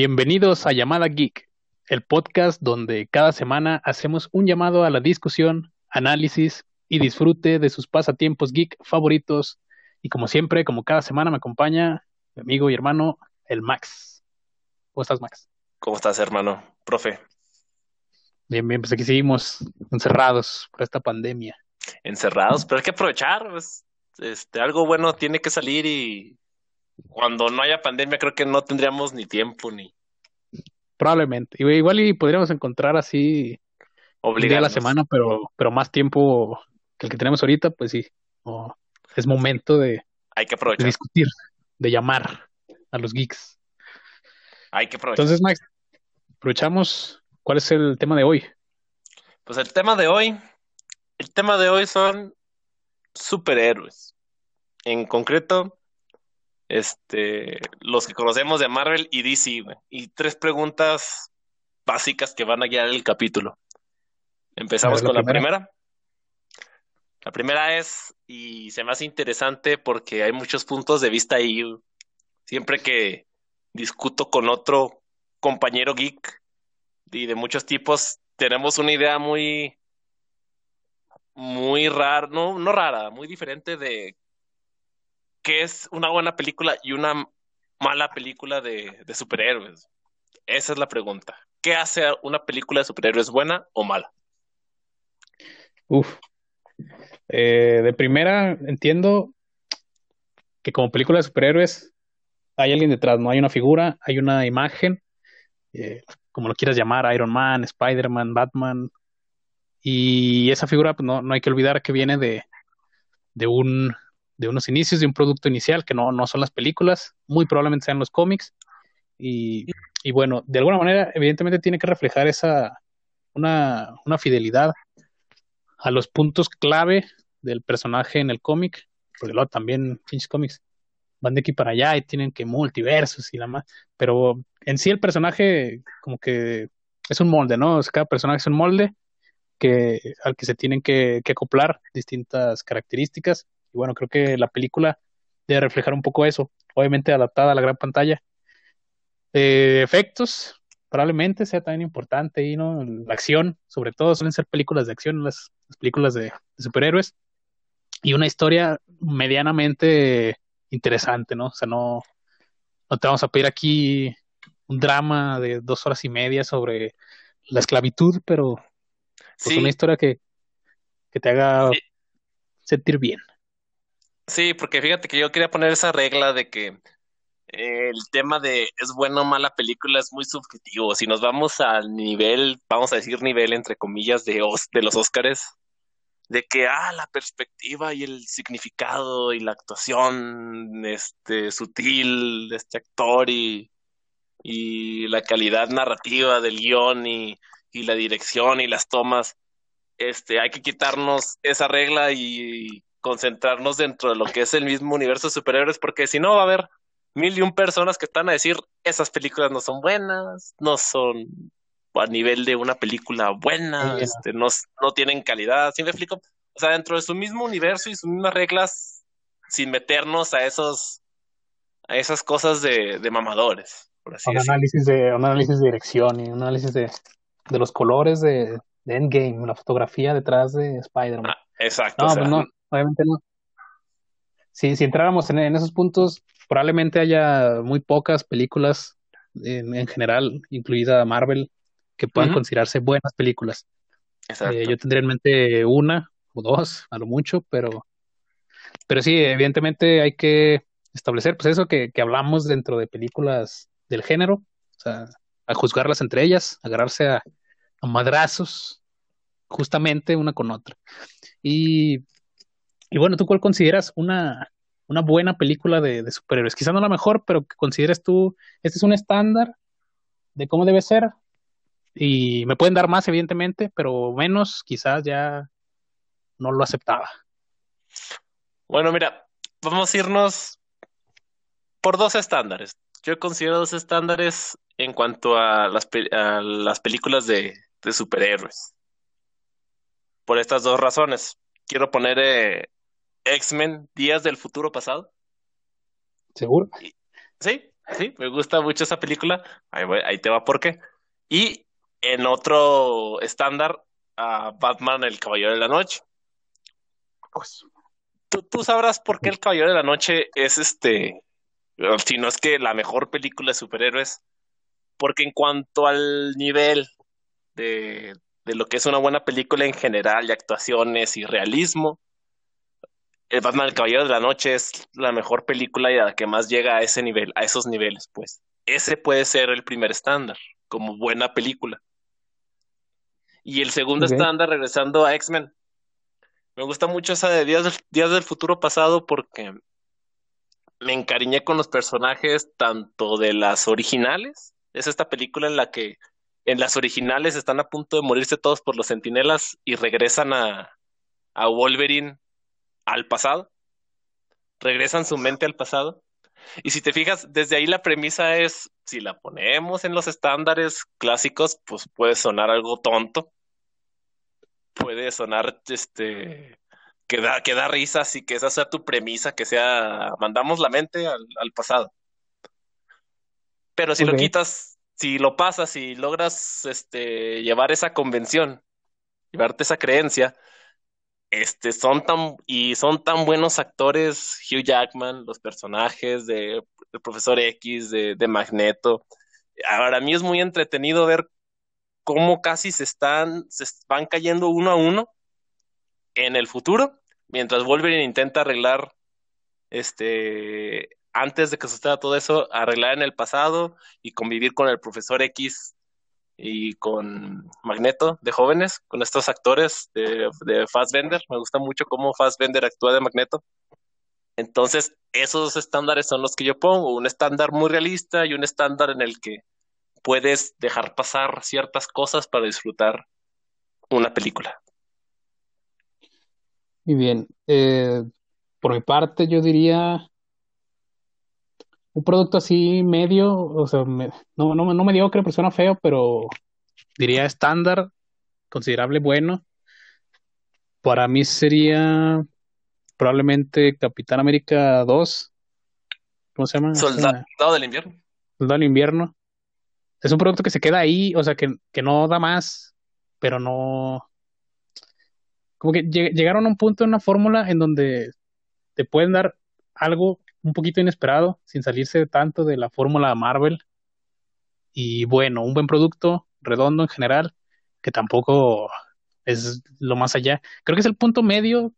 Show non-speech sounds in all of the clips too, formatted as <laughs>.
Bienvenidos a Llamada Geek, el podcast donde cada semana hacemos un llamado a la discusión, análisis y disfrute de sus pasatiempos geek favoritos. Y como siempre, como cada semana me acompaña mi amigo y hermano, el Max. ¿Cómo estás, Max? ¿Cómo estás, hermano? Profe. Bien, bien, pues aquí seguimos encerrados por esta pandemia. Encerrados, pero hay que aprovechar, pues, este, algo bueno tiene que salir y cuando no haya pandemia creo que no tendríamos ni tiempo ni... Probablemente. Igual y podríamos encontrar así un día a la semana, pero, pero más tiempo que el que tenemos ahorita, pues sí. es momento de, Hay que aprovechar. de discutir, de llamar a los geeks. Hay que aprovechar. Entonces, Max, aprovechamos. ¿Cuál es el tema de hoy? Pues el tema de hoy, el tema de hoy son superhéroes. En concreto, este, los que conocemos de Marvel y DC, güey. Y tres preguntas básicas que van a guiar el capítulo. Empezamos A ver, la con la primera. primera. La primera es, y se me hace interesante porque hay muchos puntos de vista ahí. güey. Siempre que discuto con otro compañero geek y de muchos tipos, tenemos una idea muy, muy rara, no, no rara, muy diferente de qué es una buena película y una mala película de, superhéroes. Esa es la pregunta. ¿Qué hace una película de superhéroes buena o mala? Uf. Eh, de primera, entiendo que como película de superhéroes hay alguien detrás, no hay una figura, hay una imagen, eh, como lo quieras llamar, Iron Man, Spider-Man, Batman, y esa figura pues, no, no hay que olvidar que viene de, de un de unos inicios, de un producto inicial, que no, no son las películas, muy probablemente sean los cómics, y, y bueno, de alguna manera, evidentemente tiene que reflejar esa, una, una fidelidad a los puntos clave del personaje en el cómic, porque luego también pinches cómics van de aquí para allá y tienen que multiversos y la más, pero en sí el personaje como que es un molde, ¿no? Cada personaje es un molde que, al que se tienen que, que acoplar distintas características. Y bueno, creo que la película debe reflejar un poco eso, obviamente adaptada a la gran pantalla. Eh, efectos, probablemente sea también importante y no la acción sobre todo suelen ser películas de acción las, las películas de, de, superhéroes. Y una historia medianamente interesante no o sea no no te vamos a pedir aquí un drama de dos horas y media sobre la esclavitud pero pues Sí, una historia que, que te haga sí, sentir bien sí, porque fíjate que yo quería poner esa regla de que eh, el tema de es buena o mala película es muy subjetivo. Si nos vamos al nivel, vamos a decir nivel entre comillas de, de los Óscares, de que ah, la perspectiva y el significado y la actuación este sutil de este actor y, y la calidad narrativa del guion y, y la dirección y las tomas, este, hay que quitarnos esa regla y concentrarnos dentro de lo que es el mismo universo de superhéroes, porque si no va a haber mil y un personas que están a decir esas películas no son buenas, no son a nivel de una película buena, Sí, este, no, no tienen calidad, ¿sí me explico? O sea, dentro de su mismo universo y sus mismas reglas, sin meternos a esos, a esas cosas de, de mamadores, por así un decirlo. análisis de un análisis de dirección y un análisis de, de los colores de, de Endgame la fotografía detrás de Spider-Man Ah, exacto, o no sea, pues no obviamente no si, si entráramos en, en esos puntos, probablemente haya muy pocas películas en, en general, incluida Marvel, que puedan considerarse buenas películas. Eh, yo tendría en mente una o dos, a lo mucho, pero, pero sí, evidentemente hay que establecer, pues eso que, que hablamos dentro de películas del género, o sea, a juzgarlas entre ellas, agarrarse a, a madrazos, justamente una con otra. Y y bueno, ¿tú cuál consideras una, una buena película de, superhéroes? Quizá no la mejor, pero que consideres tú, este es un estándar de cómo debe ser. Y me pueden dar más, evidentemente, pero menos, quizás ya no lo aceptaba. Bueno, mira, vamos a irnos por dos estándares. Yo considero dos estándares en cuanto a las, pe- a las películas de, de superhéroes. Por estas dos razones. Quiero poner eh, X-Men, Días del Futuro Pasado. ¿Seguro? Y- ¿Sí? Sí, me gusta mucho esa película. Ahí, ahí te va por qué. Y en otro estándar, a Batman, el Caballero de la Noche. Pues, tú, tú sabrás por qué el Caballero de la Noche es este, si no es que la mejor película de superhéroes, porque en cuanto al nivel de, de lo que es una buena película en general, y actuaciones y realismo, el Batman el Caballero de la Noche es la mejor película y la que más llega a ese nivel, a esos niveles, pues. Ese puede ser el primer estándar, como buena película. Y el segundo estándar, regresando a X-Men. Me gusta mucho esa de Días del, Días del Futuro Pasado porque me encariñé con los personajes tanto de las originales. Es esta película en la que en las originales están a punto de morirse todos por los sentinelas y regresan a, a Wolverine al pasado, regresan su mente al pasado. Y si te fijas, desde ahí la premisa es, si la ponemos en los estándares clásicos, pues puede sonar algo tonto, puede sonar, este, que da, que da risas y que esa sea tu premisa, que sea, mandamos la mente al, pasado. Pero si lo quitas, si lo pasas y logras, este, llevar esa convención, llevarte esa creencia, este, son tan, y son tan buenos actores, Hugh Jackman, los personajes de, Profesor X, de, de Magneto. Ahora, a mí es muy entretenido ver cómo casi se están, se van cayendo uno a uno en el futuro, mientras Wolverine intenta arreglar, este, antes de que suceda todo eso, arreglar en el pasado y convivir con el Profesor X y con Magneto de jóvenes, con estos actores de, de Fassbender. Me gusta mucho cómo Fassbender actúa de Magneto. Entonces, esos estándares son los que yo pongo, un estándar muy realista y un estándar en el que puedes dejar pasar ciertas cosas para disfrutar una película. Muy bien. Eh, por mi parte, yo diría un producto así medio, o sea, no, no, no mediocre, persona feo, pero diría estándar, considerable bueno. Para mí sería probablemente Capitán América 2. ¿Cómo se llama? Soldado del invierno. Soldado del invierno. Es un producto que se queda ahí, o sea, que, que no da más, pero no. Como que llegaron a un punto en una fórmula en donde te pueden dar algo un poquito inesperado, sin salirse tanto de la fórmula Marvel. Y bueno, un buen producto, redondo en general, que tampoco es lo más allá. Creo que es el punto medio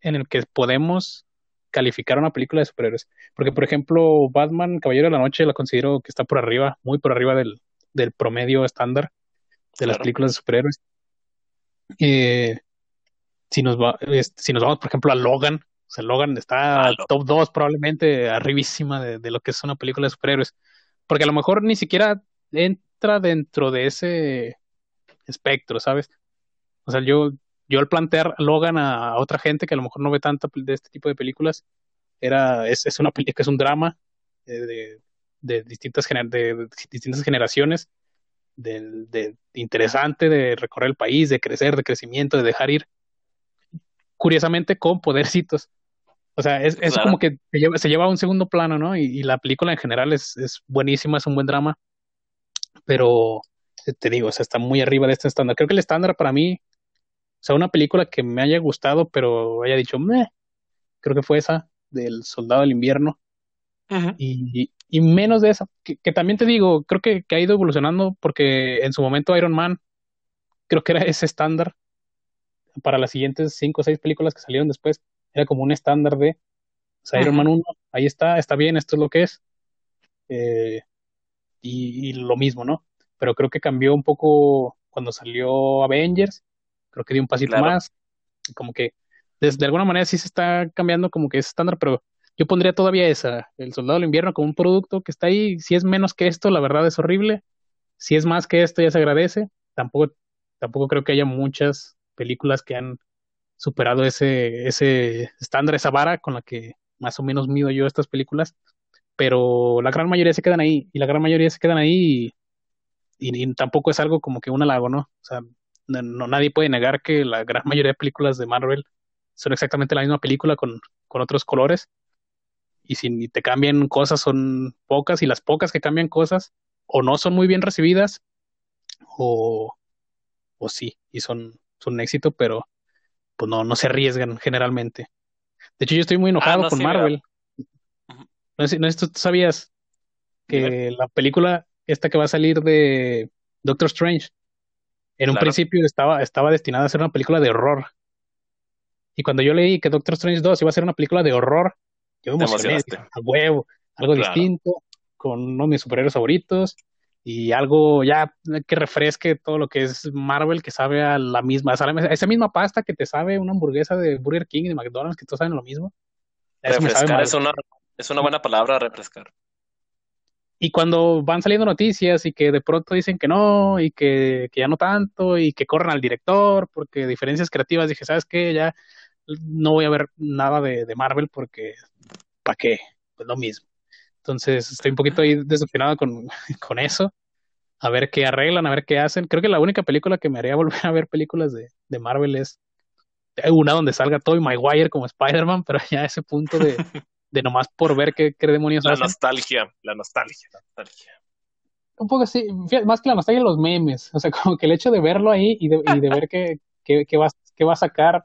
en el que podemos calificar una película de superhéroes. Porque, por ejemplo, Batman, Caballero de la Noche, la considero que está por arriba, muy por arriba del, del promedio estándar de las películas de superhéroes. Eh, si, nos va, si nos vamos, por ejemplo, a Logan, sea, Logan está top 2 probablemente arribísima de, de, lo que es una película de superhéroes. Porque a lo mejor ni siquiera entra dentro de ese espectro, ¿sabes? O sea, yo, yo al plantear Logan a, otra gente que a lo mejor no ve tanto de este tipo de películas, era, es, es una película, es un drama de, de, distintas, de, distintas generaciones, de, de, interesante, de recorrer el país, de crecer, de crecimiento, de dejar ir curiosamente con podercitos. O sea, es, es como que se lleva, se lleva, a un segundo plano, ¿no? Y, la película en general es, es, buenísima, es un buen drama, pero te digo, o sea, está muy arriba de este estándar. Creo que el estándar para mí, o sea, una película que me haya gustado, pero haya dicho, Meh", creo que fue esa, del Soldado del Invierno. y, y, menos de esa, que, que también te digo, creo que, que ha ido evolucionando porque en su momento Iron Man, creo que era ese estándar para las siguientes cinco o seis películas que salieron después, era como un estándar de o sea, Iron Man 1, ahí está, está bien, esto es lo que es. Eh, y, lo mismo, ¿no? Pero creo que cambió un poco cuando salió Avengers, creo que dio un pasito más, como que de, alguna manera sí se está cambiando como que es estándar, pero yo pondría todavía esa, el Soldado del Invierno como un producto que está ahí, si es menos que esto, la verdad es horrible, si es más que esto ya se agradece, tampoco, tampoco creo que haya muchas películas que han superado ese, ese estándar, esa vara con la que más o menos mido yo estas películas, pero la gran mayoría se quedan ahí, y la gran mayoría se quedan ahí, y, tampoco es algo como que un halago, ¿no? O sea, no, nadie puede negar que la gran mayoría de películas de Marvel son exactamente la misma película con, con otros colores, y si te cambian cosas son pocas y las pocas que cambian cosas o no son muy bien recibidas o, o sí, y son, son un éxito, pero pues no, no se arriesgan generalmente. De hecho, yo estoy muy enojado Ah, no, con sí, Marvel. No sé, no sé tú sabías que la película esta que va a salir de Doctor Strange, en un Claro. principio estaba, estaba destinada a ser una película de horror. Y cuando yo leí que Doctor Strange 2 iba a ser una película de horror, yo me emocioné, a huevo, algo Claro. distinto, con uno de mis superhéroes favoritos y algo ya que refresque todo lo que es Marvel, que sabe a la misma, a esa misma pasta que te sabe una hamburguesa de Burger King y de McDonald's, que todos saben lo mismo. Eso Refrescar es una, es una buena palabra, refrescar. Y cuando van saliendo noticias y que de pronto dicen que no, y que, que ya no tanto, y que corren al director, porque diferencias creativas, dije, ¿sabes qué? Ya no voy a ver nada de, de Marvel porque, ¿para qué? Pues lo mismo. Entonces estoy un poquito ahí decepcionado con, <laughs> con eso. A ver qué arreglan, a ver qué hacen. Creo que la única película que me haría <laughs> volver a ver películas de, de Marvel es una donde salga Tobey Maguire como Spider-Man, pero ya a ese punto de, <laughs> de nomás por ver qué, qué demonios La hacen. nostalgia, la nostalgia, la nostalgia. Un poco así, más que la nostalgia, los memes. O sea, como que el hecho de verlo ahí y de, y de ver qué, qué, qué va, qué va a sacar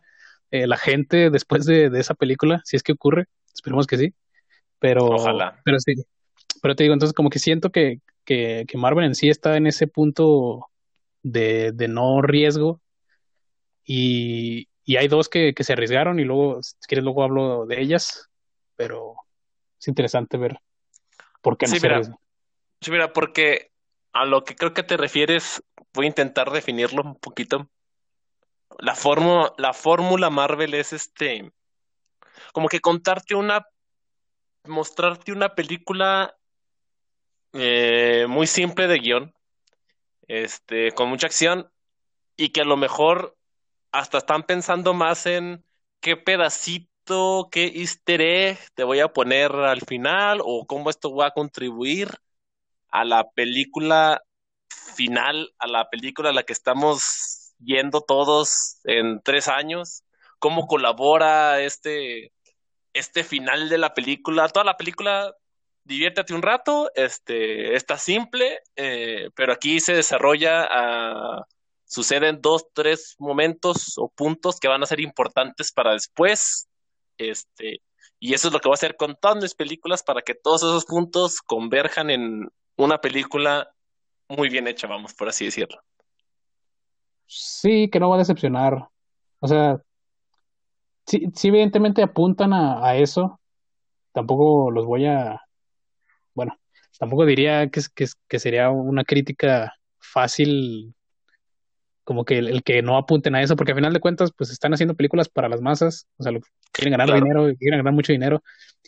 eh, la gente después de, de esa película, si es que ocurre, esperemos que sí. Pero, Ojalá. pero sí, pero te digo, entonces como que siento que, que, que Marvel en sí está en ese punto de, de no riesgo y, y hay dos que, que se arriesgaron y luego, si quieres, luego hablo de ellas, pero es interesante ver por qué no Sí, se mira, sí, mira, porque a lo que creo que te refieres, voy a intentar definirlo un poquito. La fórmula, la fórmula Marvel es este, como que contarte una, mostrarte una película eh, muy simple de guion, este, con mucha acción y que a lo mejor hasta están pensando más en qué pedacito, qué easter egg te voy a poner al final o cómo esto va a contribuir a la película final, a la película a la que estamos yendo todos en tres años, cómo colabora este, este final de la película, toda la película, diviértete un rato, este, está simple, eh, pero aquí se desarrolla, uh, suceden dos, tres momentos o puntos que van a ser importantes para después, este, y eso es lo que voy a hacer con todas mis películas para que todos esos puntos converjan en una película muy bien hecha, vamos, por así decirlo. Sí, que no va a decepcionar. O sea, sí, sí evidentemente apuntan a, a, eso. Tampoco los voy a, bueno, tampoco diría que, que, que sería una crítica fácil como que el, el, que no apunten a eso, porque al final de cuentas, pues están haciendo películas para las masas, o sea, lo, quieren ganar claro. dinero, quieren ganar mucho dinero,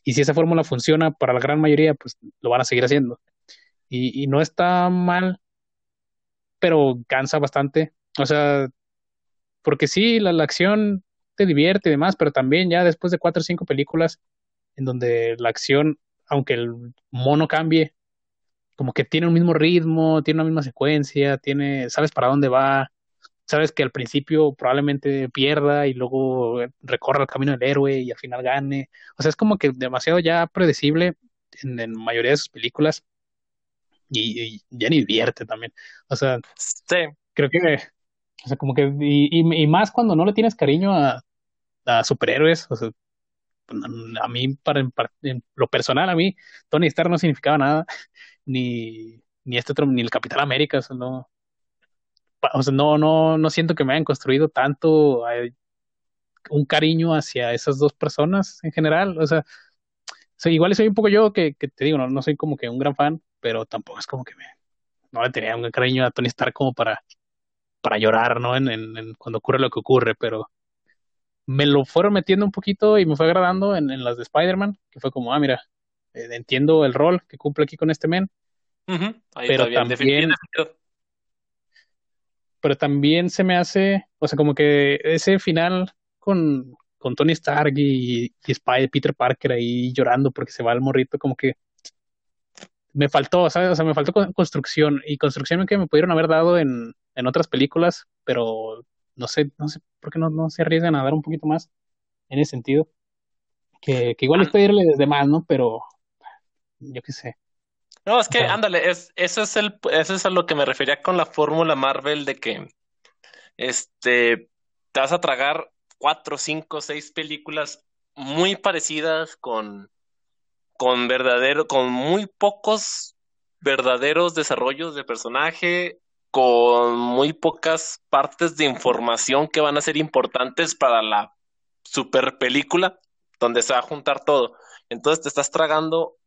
y si esa fórmula funciona para la gran mayoría, pues lo van a seguir haciendo. Y, y no está mal, pero cansa bastante. O sea, porque sí, la, la, acción te divierte y demás, pero también ya después de cuatro o cinco películas en donde la acción, aunque el mono cambie, como que tiene un mismo ritmo, tiene una misma secuencia, tiene, sabes para dónde va, sabes que al principio probablemente pierda y luego recorra el camino del héroe y al final gane. O sea, es como que demasiado ya predecible en, en mayoría de sus películas y, y, ya ni divierte también. O sea, sí. creo que, o sea, como que, y, y, y más cuando no le tienes cariño a, a superhéroes, o sea, a mí, para, en lo personal, a mí, Tony Stark no significaba nada, ni, ni este ni el Capitán América, o sea, no, o sea, no, no, no siento que me hayan construido tanto eh, un cariño hacia esas dos personas en general, o sea, igual soy un poco yo que, te digo, no, no soy como que un gran fan, pero tampoco es como que me, no le tenía un cariño a Tony Stark como para, para llorar, ¿no? En cuando ocurre lo que ocurre, pero me lo fueron metiendo un poquito y me fue agradando en, en las de Spider-Man, que fue como, ah, mira, eh, entiendo el rol que cumple aquí con este men, uh -huh. Ahí pero también, pero también se me hace, o sea, como que ese final con, con Tony Stark y, y Spider, Peter Parker ahí llorando porque se va el morrito, como que me faltó, ¿sabes? O sea, me faltó construcción y construcción que me pudieron haber dado en, en otras películas, pero no sé, no sé por qué no, no se arriesgan a dar un poquito más en ese sentido. Que, que igual es pedirle desde más, ¿no? Pero yo qué sé. No, es que, O sea, ándale, es, eso es el, eso es a lo que me refería con la fórmula Marvel de que, este, te vas a tragar cuatro, cinco, seis películas muy parecidas con, con verdadero, con muy pocos verdaderos desarrollos de personaje, con muy pocas partes de información que van a ser importantes para la super película, donde se va a juntar todo. Entonces te estás tragando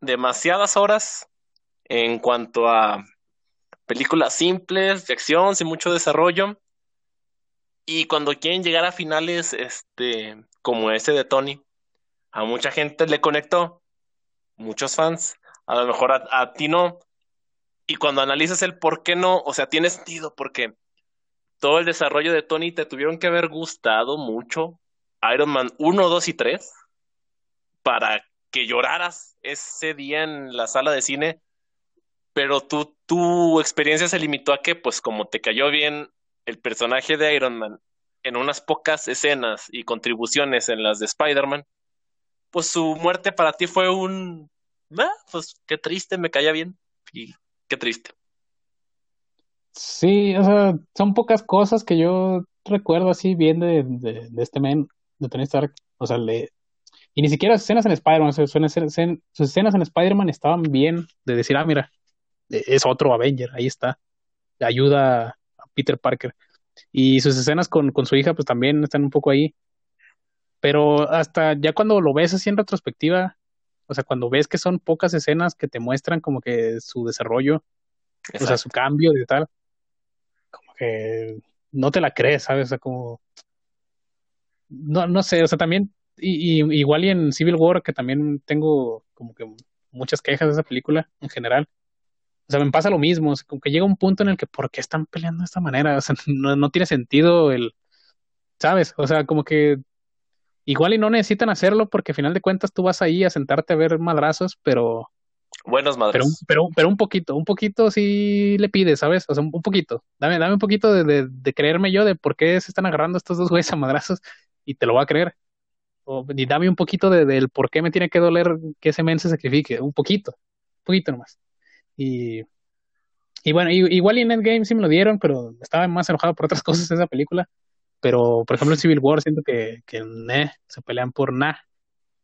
demasiadas horas en cuanto a películas simples, de acción, sin mucho desarrollo. Y cuando quieren llegar a finales, este, como ese de Tony, a mucha gente le conectó, muchos fans, a lo mejor a, a ti no. Y cuando analizas el por qué no, o sea, tiene sentido, porque todo el desarrollo de Tony te tuvieron que haber gustado mucho. Iron Man 1, 2 y 3 para que lloraras ese día en la sala de cine, pero tú, tu experiencia se limitó a que, pues como te cayó bien el personaje de Iron Man en unas pocas escenas y contribuciones en las de Spider-Man, pues su muerte para ti fue un... Ah, pues qué triste, me caía bien y qué triste. sí, o sea, son pocas cosas que yo recuerdo así bien de, de, este men, de Tony Stark. O sea, le, y ni siquiera escenas en Spider-Man, sus escenas, sus escenas en Spider-Man estaban bien de decir, ah, mira, e, es otro Avenger, ahí está, ayuda a Peter Parker. Y sus escenas con, con su hija, pues también están un poco ahí. Pero hasta ya cuando lo ves así en retrospectiva, o sea, cuando ves que son pocas escenas que te muestran como que su desarrollo, o sea, su cambio y tal, como que no te la crees, ¿sabes? O sea, como, no, no sé, o sea, también, y, y- igual y en Civil War, que también tengo como que muchas quejas de esa película en general, o sea, me pasa lo mismo, o sea, como que llega un punto en el que, ¿por qué están peleando de esta manera? O sea, <laughs> no, no tiene sentido el, ¿sabes? O sea, como que igual y no necesitan hacerlo porque al final de cuentas tú vas ahí a sentarte a ver madrazos, pero Buenos Pero, madres. pero, pero un poquito, un poquito sí le pides, ¿sabes? O sea, un, poquito. Dame, dame un poquito de, de, de creerme yo de por qué se están agarrando estos dos güeyes a madrazos y te lo voy a creer. O, y dame un poquito de, del por qué me tiene que doler que ese men se sacrifique. Un poquito, un poquito nomás. Y, y bueno, y- igual y en Endgame sí me lo dieron, pero estaba más enojado por otras <laughs> cosas de esa película. Pero, por ejemplo, en Civil War siento que, que se pelean por nada.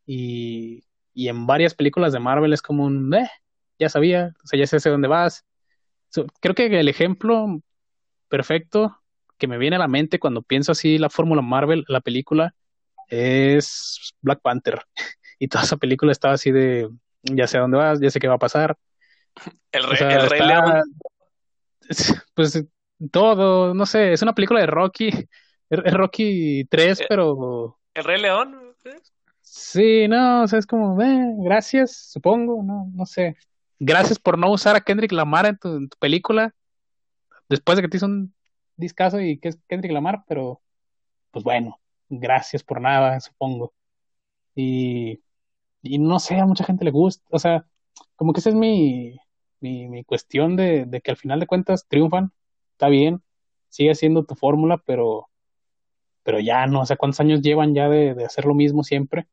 Y, y en varias películas de Marvel es como un, eh, ya sabía, o sea, ya sé hacia dónde vas. So, creo que el ejemplo perfecto que me viene a la mente cuando pienso así la fórmula Marvel, la película, es Black Panther. <laughs> Y toda esa película estaba así de, ya sé a dónde vas, ya sé qué va a pasar. El O rey, sea, el rey está, león. <laughs> pues todo, no sé, es una película de Rocky, es Rocky 3, Eh, pero El rey león. sí, no, o sea, es como, eh, gracias, supongo, no, no sé. Gracias por no usar a Kendrick Lamar en tu, en tu película, después de que te hizo un discazo y que es Kendrick Lamar, pero pues bueno, gracias por nada, supongo. Y, y no sé, a mucha gente le gusta, o sea, como que esa es mi, mi, mi cuestión de, de que al final de cuentas triunfan, está bien, sigue siendo tu fórmula, pero, pero ya no, o sea, cuántos años llevan ya de, de hacer lo mismo siempre.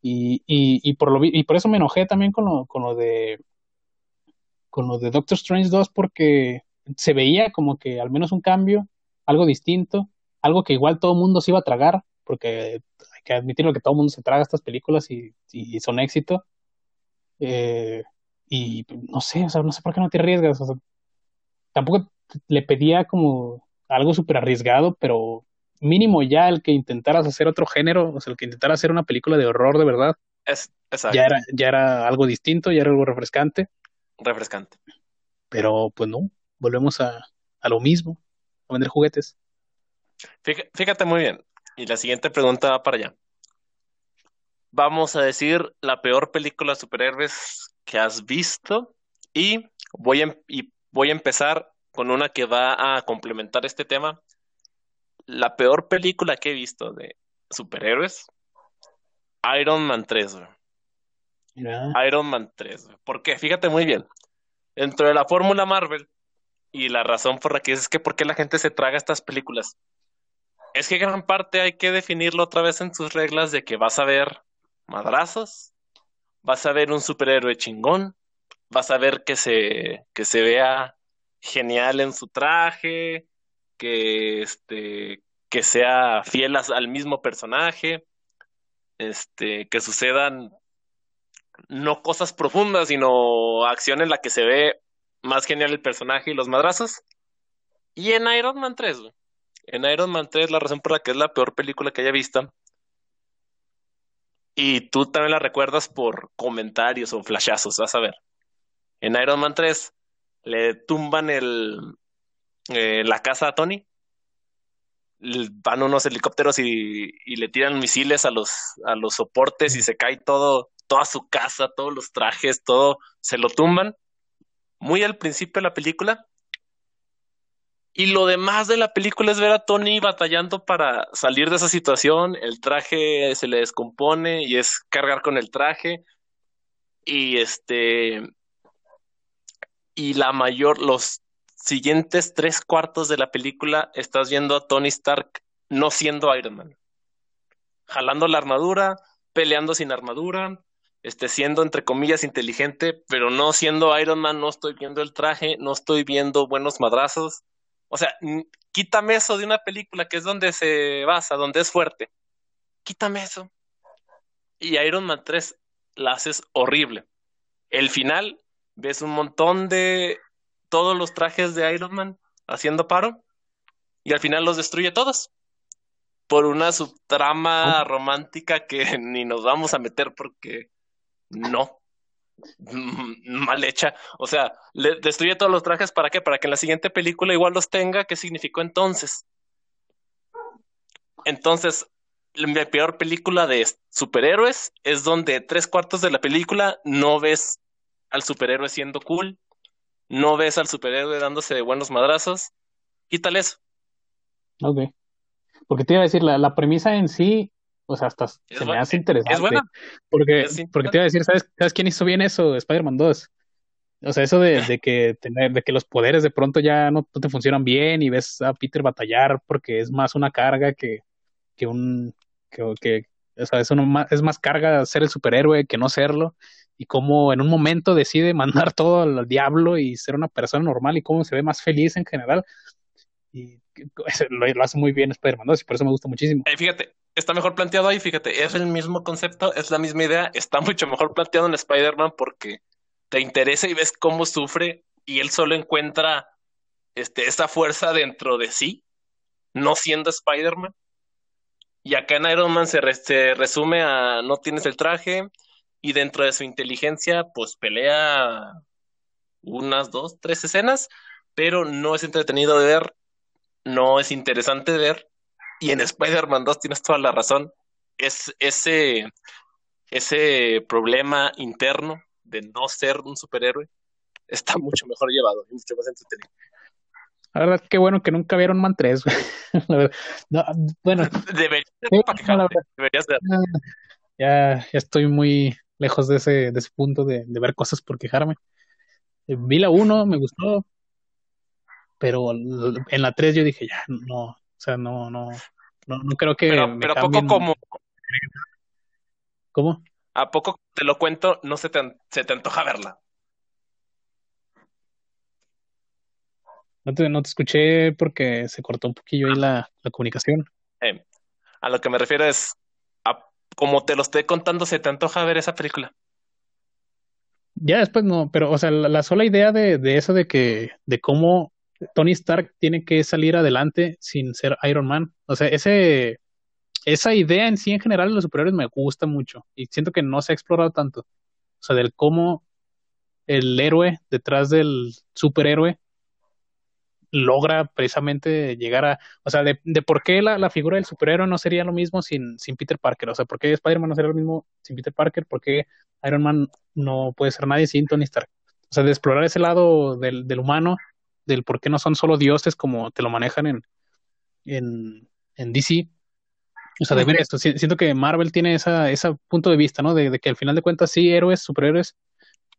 Y, y, y, por lo, y por eso me enojé también con lo, con lo de con lo de Doctor Strange 2 porque se veía como que al menos un cambio, algo distinto, algo que igual todo mundo se iba a tragar, porque hay que admitirlo que todo el mundo se traga estas películas y, y son éxito. Eh, y no sé, o sea, no sé por qué no te arriesgas. Tampoco le pedía como algo súper arriesgado, pero mínimo ya el que intentaras hacer otro género, o sea, el que intentara hacer una película de horror de verdad, Es ya exacto. era, ya era algo distinto, ya era algo refrescante, Refrescante. pero pues no, volvemos a, a lo mismo, a vender juguetes. Fíjate, fíjate muy bien. Y la siguiente pregunta va para allá. Vamos a decir la peor película de superhéroes que has visto. Y voy a, em- y voy a empezar con una que va a complementar este tema. La peor película que he visto de superhéroes, Iron Man 3, güey. Mira, Iron Man 3, güey. Porque fíjate muy bien. Dentro de la fórmula Marvel, y la razón por la que es, es que por qué la gente se traga estas películas. es que gran parte hay que definirlo otra vez en sus reglas de que vas a ver madrazos, vas a ver un superhéroe chingón, vas a ver que se, que se vea genial en su traje, que este que sea fiel al mismo personaje, este, que sucedan no cosas profundas, sino acción en la que se ve más genial el personaje y los madrazos. Y en Iron Man 3, En Iron Man 3, la razón por la que es la peor película que haya visto. Y tú también la recuerdas por comentarios o flashazos, vas a ver. En Iron Man 3 le tumban el, eh, la casa a Tony. Van unos helicópteros y, y, le tiran misiles a los, a los soportes y se cae todo, toda su casa, todos los trajes, todo, se lo tumban. Muy al principio de la película. Y lo demás de la película es ver a Tony batallando para salir de esa situación. El traje se le descompone y es cargar con el traje. Y este, y la mayor, los siguientes tres cuartos de la película estás viendo a Tony Stark no siendo Iron Man. Jalando la armadura, peleando sin armadura, este, siendo entre comillas inteligente, pero no siendo Iron Man, no estoy viendo el traje, no estoy viendo buenos madrazos. O sea, quítame eso de una película que es donde se basa, donde es fuerte. Quítame eso. Y Iron Man 3 la haces horrible. El final ves un montón de todos los trajes de Iron Man haciendo paro y al final los destruye todos por una subtrama romántica que <laughs> ni nos vamos a meter porque no <laughs> mal hecha, o sea, le destruye todos los trajes para qué? Para que en la siguiente película igual los tenga, ¿qué significó entonces? Entonces, la peor película de superhéroes es donde tres cuartos de la película no ves al superhéroe siendo cool, no ves al superhéroe dándose de buenos madrazos, quítale eso. Ok. Porque te iba a decir, la, la premisa en sí, o sea, hasta se me hace interesante. Es buena. Porque, porque te iba a decir, ¿sabes, ¿sabes quién hizo bien eso? Spider-Man 2. O sea, eso de, <laughs> de, que tener, de que los poderes de pronto ya no, te funcionan bien y ves a Peter batallar porque es más una carga que, que un que, que o sea, eso no, es más carga ser el superhéroe que no serlo y cómo en un momento decide mandar todo al, diablo y ser una persona normal y cómo se ve más feliz en general. Y <laughs> lo, hace muy bien Spider-Man y por eso me gusta muchísimo. Eh, fíjate, está mejor planteado ahí, fíjate, es el mismo concepto, es la misma idea, está <laughs> mucho mejor planteado en Spider-Man porque te interesa y ves cómo sufre y él solo encuentra este, esa fuerza dentro de sí, no siendo Spider-Man. Y acá en Iron Man se resume a no tienes el traje, y dentro de su inteligencia, pues pelea unas dos, tres escenas, pero no es entretenido de ver, no es interesante de ver. Y en Spider-Man 2 tienes toda la razón. Es ese, ese problema interno de no ser un superhéroe está mucho mejor llevado y mucho más entretenido. La verdad, qué bueno que nunca vieron Man 3. <laughs> bueno, deberías, Ya, ya estoy muy, lejos de ese, de ese punto de, de ver cosas por quejarme. Eh, vi la 1, me gustó, pero en la 3 yo dije, ya, no, o sea, no, no, no, no creo que. Pero, pero poco como. ¿Cómo? A poco te lo cuento, no se te, se te antoja verla. No te, no te escuché porque se cortó un poquillo ahí la, la comunicación. Eh, a lo que me refiero es, como te lo estoy contando, se te antoja ver esa película. Ya después no, pero, o sea, la, sola idea de, de, eso de que, de cómo Tony Stark tiene que salir adelante sin ser Iron Man, o sea, ese, esa idea en sí en general de los superhéroes me gusta mucho y siento que no se ha explorado tanto. O sea, del cómo el héroe detrás del superhéroe logra precisamente llegar a, o sea, de, de por qué la, la, figura del superhéroe no sería lo mismo sin, sin Peter Parker, o sea, por qué Spider-Man no sería lo mismo sin Peter Parker, por qué Iron Man no puede ser nadie sin Tony Stark. O sea, de explorar ese lado del, del humano, del por qué no son solo dioses como te lo manejan en, en, en DC. O sea, de ver esto, siento que Marvel tiene esa, ese punto de vista, ¿no? De, de que al final de cuentas sí, héroes, superhéroes,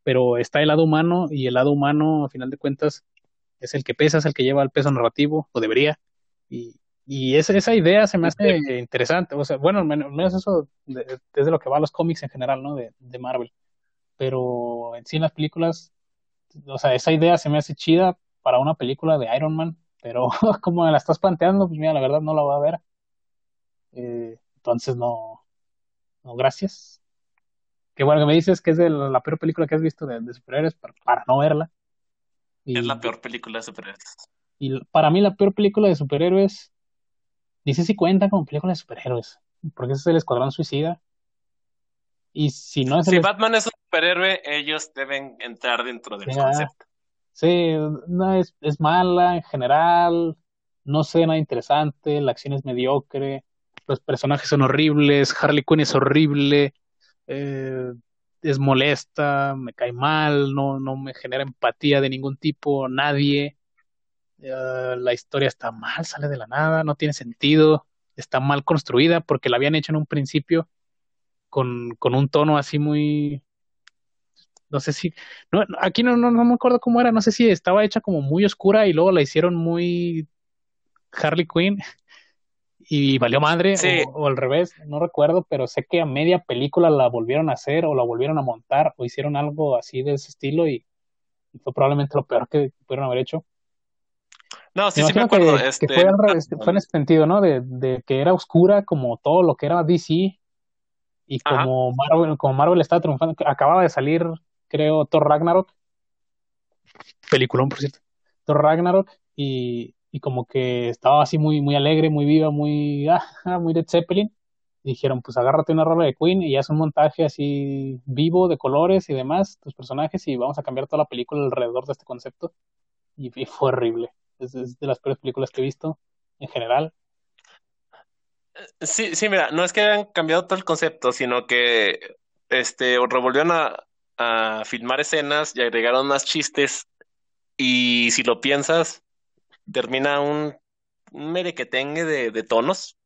pero está el lado humano y el lado humano, al final de cuentas, es el que pesa, es el que lleva el peso narrativo, o debería, y, Y esa, esa idea se me hace interesante. O sea, bueno, menos eso desde lo que va a los cómics en general, ¿no? De, de Marvel. Pero en sí las películas, o sea, esa idea se me hace chida para una película de Iron Man, pero <laughs> como me la estás planteando, pues mira, la verdad no la voy a ver. Eh, entonces no, no, gracias. Qué bueno que me dices que es de la, peor película que has visto de, de superhéroes para, no verla. Es la peor película de superhéroes. Y para mí la peor película de superhéroes, dice si cuenta como película de superhéroes, porque ese es el Escuadrón Suicida. Y si no es Si Batman es un superhéroe, ellos deben entrar dentro del concepto. Sí, no, es, es mala en general, no sé nada interesante, la acción es mediocre, los personajes son horribles, Harley Quinn es horrible, eh, es molesta, me cae mal, no, no me genera empatía de ningún tipo, nadie. Eh, la historia está mal, sale de la nada, no tiene sentido, está mal construida porque la habían hecho en un principio con, con un tono así muy, no sé si, no, aquí no, no, no me acuerdo cómo era, no sé si estaba hecha como muy oscura y luego la hicieron muy Harley Quinn y valió madre o, al revés, no recuerdo, pero sé que a media película la volvieron a hacer o la volvieron a montar o hicieron algo así de ese estilo y, fue probablemente lo peor que pudieron haber hecho. No, sí, sí me acuerdo. este... fue, fue, en ese sentido, ¿no? De, de, que era oscura como todo lo que era DC y como Marvel, como Marvel estaba triunfando, acababa de salir creo, Thor Ragnarok. Peliculón, por cierto. Thor Ragnarok y, y como que estaba así muy, muy alegre, muy viva, muy, <laughs> ah, muy de Zeppelin. dijeron, pues agárrate una rola de Queen y haz un montaje así vivo de colores y demás, tus personajes, y vamos a cambiar toda la película alrededor de este concepto. Y, fue horrible. Es, de las peores películas que he visto en general. Sí, sí, mira, no es que hayan cambiado todo el concepto, sino que este revolvieron a, a filmar escenas y agregaron más chistes. Y si lo piensas, termina un, merequetengue de, de tonos,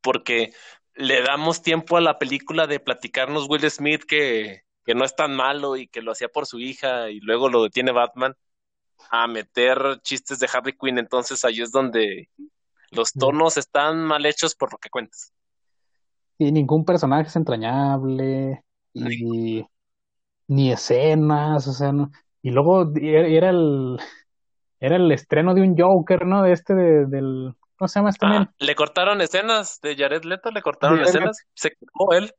porque le damos tiempo a la película de platicarnos Will Smith que, que no es tan malo y que lo hacía por su hija y luego lo detiene Batman a meter chistes de Harley Quinn. Entonces ahí es donde los tonos están mal hechos por lo que cuentas. Y ningún personaje es entrañable. Y ni escenas, o sea, no. Y luego era el era el estreno de un Joker, ¿no? De este de, del ¿cómo se llama este ah, Le cortaron escenas de Jared Leto, le cortaron escenas, se quemó él.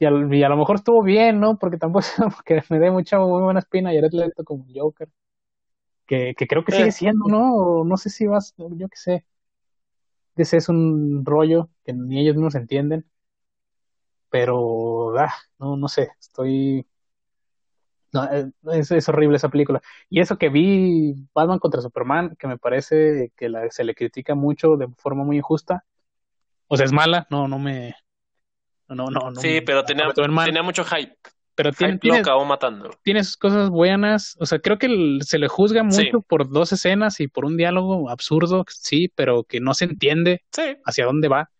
Y, a lo mejor estuvo bien, ¿no? Porque tampoco <laughs> porque me dé mucha muy buena espina Jared Leto como Joker. Que, que creo que sigue siendo, ¿no? no sé si vas, yo qué sé. Ese es un rollo que ni ellos mismos entienden pero ah, no, no sé, estoy... No, eh, es, horrible esa película. Y eso que vi Batman contra Superman, que me parece que se le critica mucho de forma muy injusta. O sea, es mala, no, no me... No, no, no, sí, pero tenía, tenía mucho hype. Pero tiene, lo acabó matando. Tiene sus cosas buenas. O sea, creo que se le juzga mucho por dos escenas y por un diálogo absurdo, sí, pero que no se entiende hacia dónde va.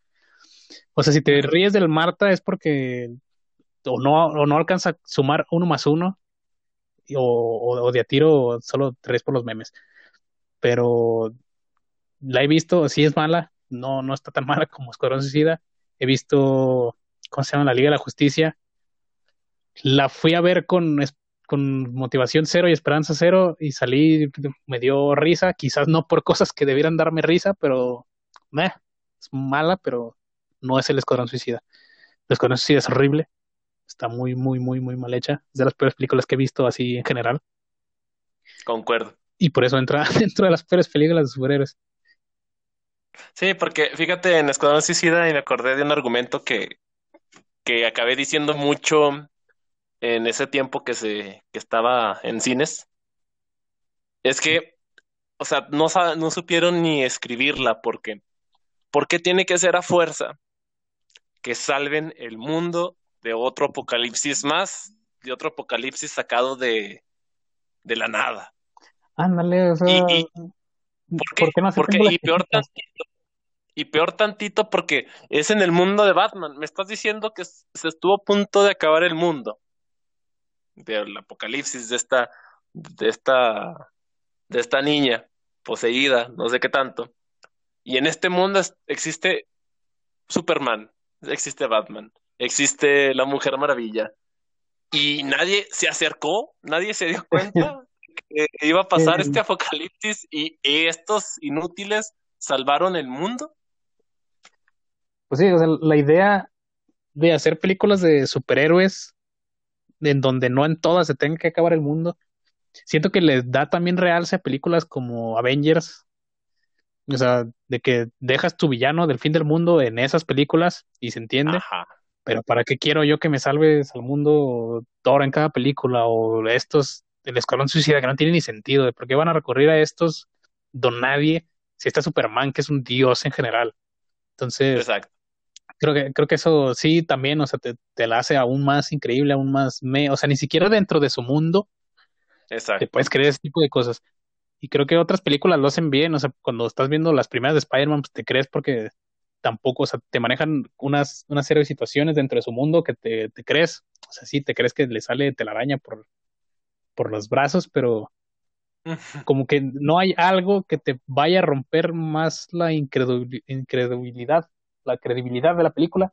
O sea, si te ríes del Marta es porque o no, o no alcanza a sumar uno más uno, o, o, de a tiro solo tres por los memes. Pero la he visto, sí es mala, no, no está tan <laughs> mala como Escuadrón Suicida. He visto, ¿cómo se llama? La Liga de la Justicia. La fui a ver con, con motivación cero y esperanza cero y salí, me dio risa, quizás no por <laughs> cosas que debieran darme risa, pero es mala, pero no es el Escuadrón Suicida. El Escuadrón Suicida es horrible, está muy, muy, muy, muy mal hecha. Es de las peores películas que he visto así en general. Concuerdo. Y por eso entra <laughs> dentro de las peores películas de superhéroes. Sí, porque fíjate, en Escuadrón Suicida y me acordé de un argumento que, que acabé diciendo mucho en ese tiempo que se que estaba en cines. Es que, o sea, no, no supieron ni escribirla porque ¿por qué tiene que ser a fuerza que salven el mundo de otro apocalipsis más, de otro apocalipsis sacado de, de la nada. Ándale, o sea, y, ¿por qué? no porque, y peor tantito, y peor tantito porque es en el mundo de Batman. Me estás diciendo que se estuvo a punto de acabar el mundo del apocalipsis de esta, de esta, de esta niña poseída, no sé qué tanto. Y en este mundo existe Superman, existe Batman, existe la Mujer Maravilla. Y nadie se acercó, nadie se dio cuenta <laughs> que iba a pasar este apocalipsis y estos inútiles salvaron el mundo. Pues sí, o sea, la idea de hacer películas de superhéroes en donde no en todas se tenga que acabar el mundo, siento que les da también realce a películas como Avengers, o sea, de que dejas tu villano del fin del mundo en esas películas y se entiende. Pero ¿para qué quiero yo que me salves al mundo Thor en cada película o estos del Escuadrón Suicida que no tiene ni sentido? ¿De por qué van a recurrir a estos don nadie si está Superman que es un dios en general? Entonces, Exacto. creo que creo que eso sí también, o sea, te, te la hace aún más increíble, aún más me, o sea, ni siquiera dentro de su mundo Exacto. te puedes creer ese tipo de cosas. Y creo que otras películas lo hacen bien, o sea, cuando estás viendo las primeras de Spider-Man, pues te crees porque tampoco, o sea, te manejan unas, una serie de situaciones dentro de su mundo que te, te crees, o sea, sí, te crees que le sale telaraña por, por los brazos, pero <laughs> como que no hay algo que te vaya a romper más la incredulidad, la credibilidad de la película.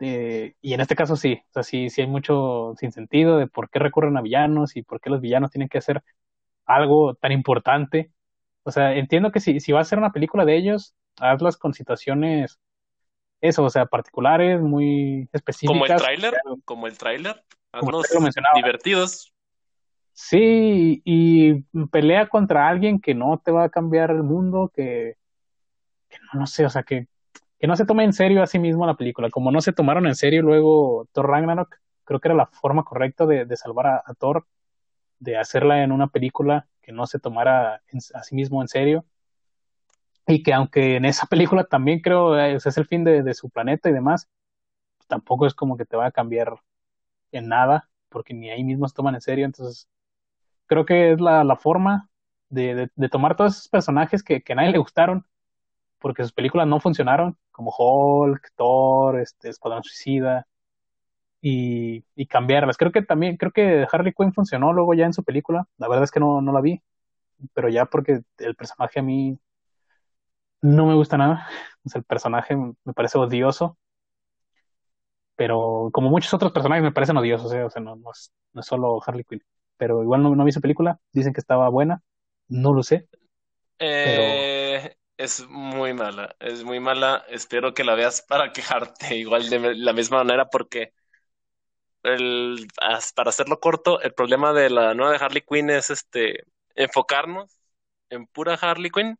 Eh, y en este caso sí, o sea, sí, sí hay mucho sin sentido de por qué recurren a villanos y por qué los villanos tienen que hacer algo tan importante. O sea, entiendo que si, si va a ser una película de ellos, hazlas con situaciones, eso, o sea, particulares, muy específicas. Como el tráiler, como el tráiler, hazlos divertidos. Sí, y pelea contra alguien que no te va a cambiar el mundo, que, que no, no sé, o sea, que, que no se tome en serio a sí mismo la película. Como no se tomaron en serio luego Thor Ragnarok, creo que era la forma correcta de, de salvar a Thor de hacerla en una película que no se tomara a sí mismo en serio. Y que aunque en esa <laughs> película también creo eh, es el fin de, su planeta y demás, tampoco es como que te va a cambiar en nada, porque ni ahí mismo se toman en serio. Entonces, creo que es la, la forma de, de, tomar todos esos personajes que, que a nadie le gustaron, porque sus películas no funcionaron, como Hulk, Thor, este, Escuadrón Suicida, y, y, cambiarlas. Creo que también, creo que Harley Quinn funcionó luego ya en su película. La verdad es que no, no la vi, pero ya porque el personaje a mí no me gusta nada. O el personaje me parece odioso. Pero como muchos otros personajes me parecen odiosos, ¿eh? o sea, no, no, es, no, es, solo Harley Quinn. Pero igual no, no vi su película, dicen que estaba buena, no lo sé. Eh, Es muy mala, es muy mala. Espero que la veas para <laughs> quejarte igual de la misma manera porque el, para hacerlo corto, el problema de la nueva de Harley Quinn es este enfocarnos en pura Harley Quinn,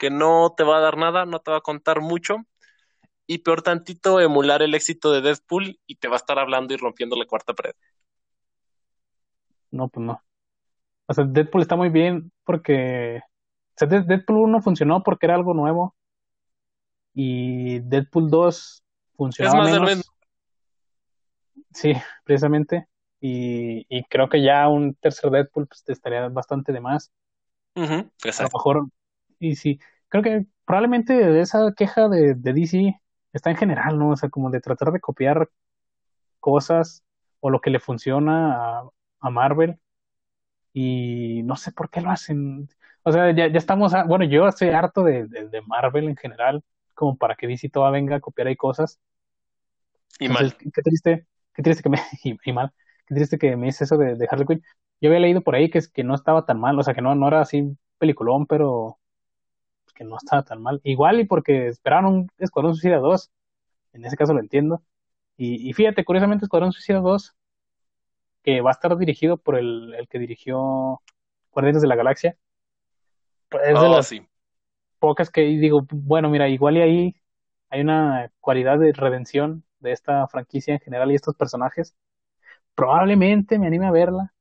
que no te va a dar nada, no te va a contar mucho, y peor tantito emular el éxito de Deadpool y te va a estar hablando y rompiendo la cuarta pared. No, pues no. O sea, Deadpool está muy bien porque o sea, Deadpool 1 funcionó porque era algo nuevo y Deadpool 2 funcionaba es más menos. Sí, precisamente. Y, y, creo que ya un tercer Deadpool pues, te estaría bastante de más. a lo mejor, y sí, creo que probablemente esa queja de, de DC está en general, ¿no? O sea, como de tratar de copiar cosas o lo que le funciona a, a Marvel y no sé por qué lo hacen. O sea, ya, ya estamos, bueno, yo estoy harto de, de, Marvel en general, como para que DC toda venga a copiar ahí cosas. Y mal. Qué triste, qué triste que me, <laughs> y, mal, qué triste que me hice eso de, de, Harley Quinn. Yo había leído por ahí que, que no estaba tan mal, o sea, que no, no era así peliculón, pero que no estaba tan mal. Igual y porque esperaron un Escuadrón Suicida 2, en ese caso lo entiendo. Y, y fíjate, curiosamente Escuadrón Suicida 2, que va a estar dirigido por el, el que dirigió Guardianes de la Galaxia. Pues, es de oh, las pocas que digo, bueno, mira, igual y ahí hay una cualidad de redención de esta franquicia en general y estos personajes, probablemente me anime a verla,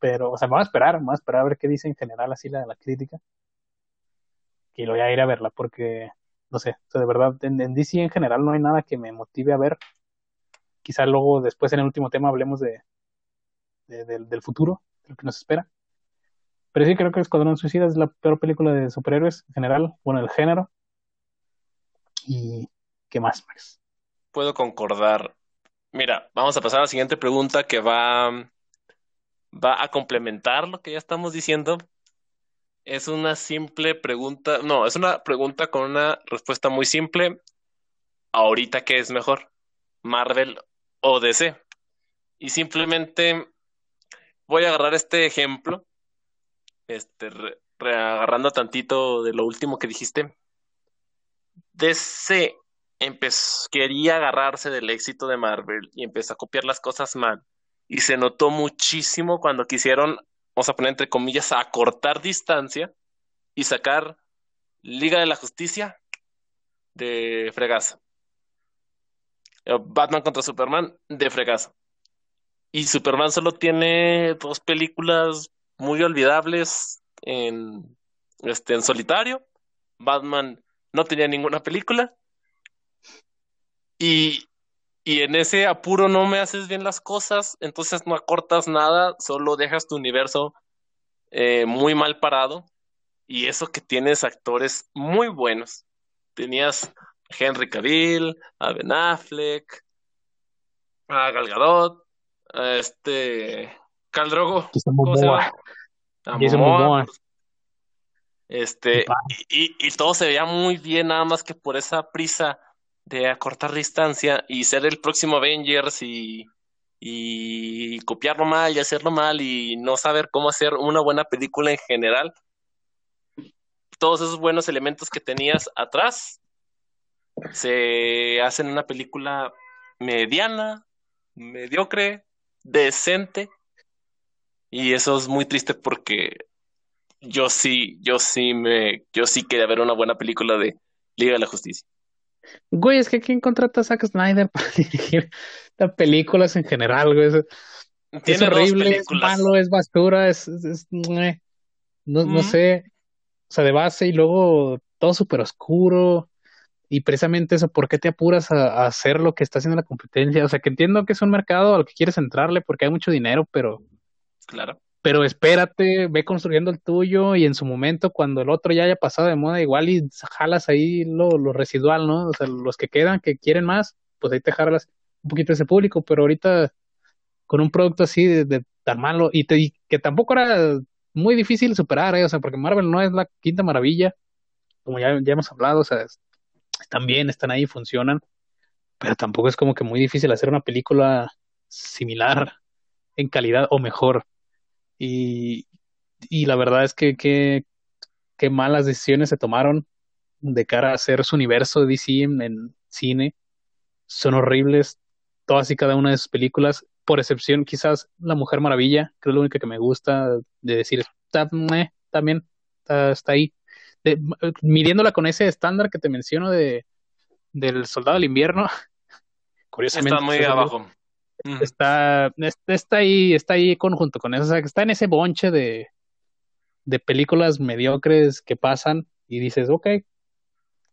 pero, o sea, me voy a esperar, me voy a esperar a ver qué dice en general así la, la crítica. Y lo voy a ir a verla porque, no sé, o sea, de verdad, en, DC en general no hay nada que me motive a ver. Quizá luego, después en el último tema, hablemos de, del futuro, de lo que nos espera. Pero sí creo que Escuadrón Suicida es la peor película de superhéroes en general, bueno, el género. ¿Y qué más, Max? puedo concordar. Mira, vamos a pasar a la siguiente pregunta que va, va a complementar lo que ya estamos diciendo. Es una simple pregunta, no, es una pregunta con una respuesta muy simple. Ahorita, ¿qué es mejor? ¿Marvel o DC? Y simplemente voy a agarrar este ejemplo, este, reagarrando tantito de lo último que dijiste. DC empezó, quería agarrarse del éxito de Marvel y empezó a copiar las cosas mal. Y se notó muchísimo cuando quisieron, vamos a poner entre comillas, acortar distancia y sacar Liga de la Justicia de fregazo. Eh, Batman contra Superman de fregazo. Y Superman solo tiene dos películas muy olvidables en, este, en solitario. Batman no tenía ninguna película. Y, y en ese apuro no me haces bien las cosas, entonces no acortas nada, solo dejas tu universo eh, muy mal parado. Y eso que tienes actores muy buenos. Tenías Henry Cavill, a Ben Affleck, a Gal Gadot, a este Cal Drogo. Este, y, y, todo se veía muy bien, nada más que por esa prisa de acortar distancia y ser el próximo Avengers y, y copiarlo mal y hacerlo mal y no saber cómo hacer una buena película en general. Todos esos buenos elementos que tenías atrás se hacen una película mediana, mediocre, decente. Y eso es muy triste porque yo sí, yo sí me, yo sí quería ver una buena película de Liga de la Justicia. Güey, es que ¿quién contrata a Zack Snyder <laughs> para dirigir las películas en general, güey? Es, horrible, es malo, es basura, es, no, no sé, o sea, de base y luego todo súper oscuro. Y precisamente eso, ¿por qué te apuras a, hacer lo que está haciendo la competencia? O sea, que entiendo que es un mercado al que quieres entrarle porque hay mucho dinero, pero... Claro pero espérate, ve construyendo el tuyo y en su momento cuando el otro ya haya pasado de moda igual y jalas ahí lo, lo residual, ¿no? O sea, los que quedan, que quieren más, pues ahí te jalas un poquito ese público, pero ahorita con un producto así de, tan malo y, te, que tampoco era muy difícil superar, ¿eh? o sea, porque Marvel no es la quinta maravilla, como ya, ya hemos hablado, o sea, están bien, están ahí, funcionan, pero tampoco es como que muy difícil hacer una película similar en calidad o mejor. Y, y la verdad es que qué malas decisiones se tomaron de cara a hacer su universo de DC en, cine. Son horribles todas y cada una de sus películas, por excepción quizás La Mujer Maravilla, creo que es lo único que me gusta de decir, está, también está, ahí. midiéndola con ese estándar que te menciono de del Soldado del Invierno, <laughs> curiosamente. Está muy abajo. Está, está ahí, está ahí conjunto con eso, o sea, que está en ese bonche de, de películas mediocres que pasan y dices, ok,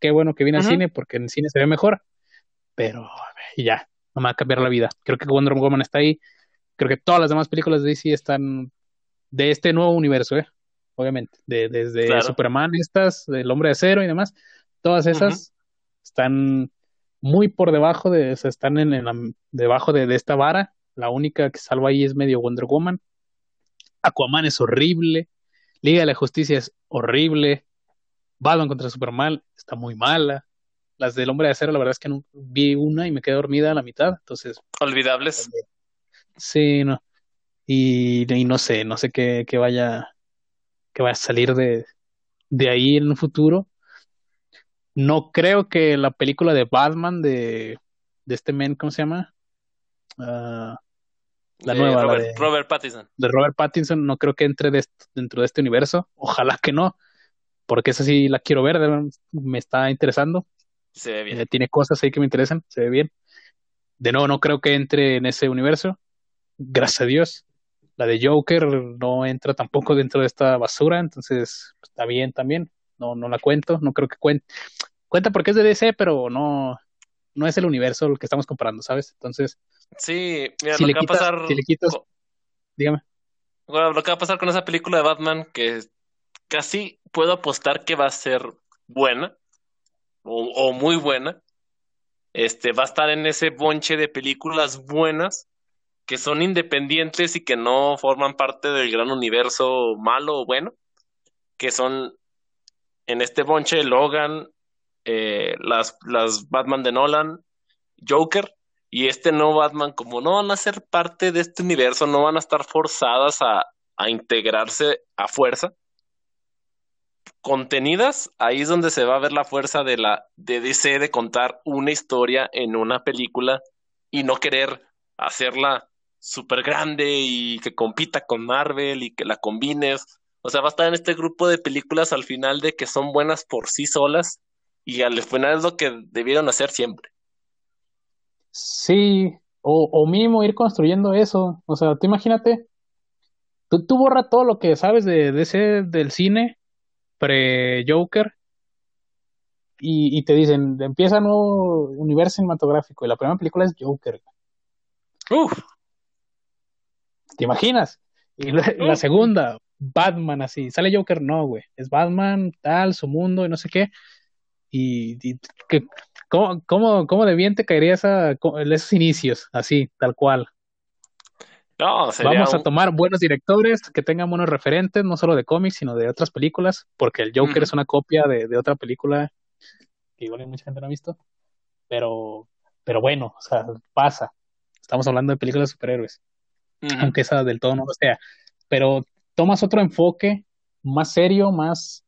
qué bueno que viene al cine porque en cine se ve mejor, pero ya, no me va a cambiar la vida. Creo que Wonder Woman está ahí, creo que todas las demás películas de DC están de este nuevo universo, ¿eh? obviamente, de, desde Superman, estas, El Hombre de Acero y demás, todas esas están muy por debajo de, o sea, están en, en debajo de, de, esta vara. La única que salva ahí es medio Wonder Woman. Aquaman es horrible. Liga de la Justicia es horrible. Batman contra Superman está muy mala. Las del Hombre de Acero, la verdad es que no, vi una y me quedé dormida a la mitad. Entonces. Olvidables. Sí, no. Y, y no sé, no sé qué, qué vaya, que vaya a salir de, de ahí en un futuro. No creo que la película de Batman de, de este men, ¿cómo se llama? Uh, la nueva, Robert, la de Robert, Pattinson. De Robert Pattinson, no creo que entre de, dentro de este universo. Ojalá que no, porque esa sí la quiero ver, me está interesando. Se ve bien. Eh, tiene cosas ahí que me interesan, se ve bien. De nuevo, no creo que entre en ese universo. Gracias a Dios. La de Joker no entra tampoco dentro de esta basura, entonces está bien también no, no la cuento, no creo que cuente. Cuenta porque es de DC, pero no, no es el universo el que estamos comparando, ¿sabes? Entonces. Sí, mira, lo que va a pasar. Si le quitas. Dígame. Bueno, lo que va a pasar con esa película de Batman, que casi puedo apostar que va a ser buena, o, o muy buena. Este, va a estar en ese bonche de películas buenas que son independientes y que no forman parte del gran universo malo o bueno que son en este bonche Logan, eh, las, las Batman de Nolan, Joker, y este nuevo Batman, como no van a ser parte de este universo, no van a estar forzadas a, a integrarse a fuerza. Contenidas, ahí es donde se va a ver la fuerza de la de DC de contar una historia en una película y no querer hacerla súper grande y que compita con Marvel y que la combines. O sea, va a estar en este grupo de películas al final de que son buenas por sí solas y al final es lo que debieron hacer siempre. Sí, o, o mínimo ir construyendo eso. O sea, tú imagínate, tú, tú borra todo lo que sabes de, de ese, del cine pre-Joker y, y te dicen, empieza un nuevo universo cinematográfico y la primera película es Joker. Uf, ¿Te imaginas? Y la, la segunda, Batman así. Sale Joker, no, güey. Es Batman, tal, su mundo y no sé qué. Y, y que, ¿cómo, cómo, ¿cómo de bien te caería esa, esos inicios? Así, tal cual. no, sería Vamos a tomar buenos directores que tengan buenos referentes, no solo de cómics, sino de otras películas, porque el Joker es una copia de, de otra película que igual mucha gente no ha visto. Pero, pero bueno, o sea, pasa. Estamos hablando de películas de superhéroes. Aunque esa del todo no lo sea, pero tomas otro enfoque más serio, más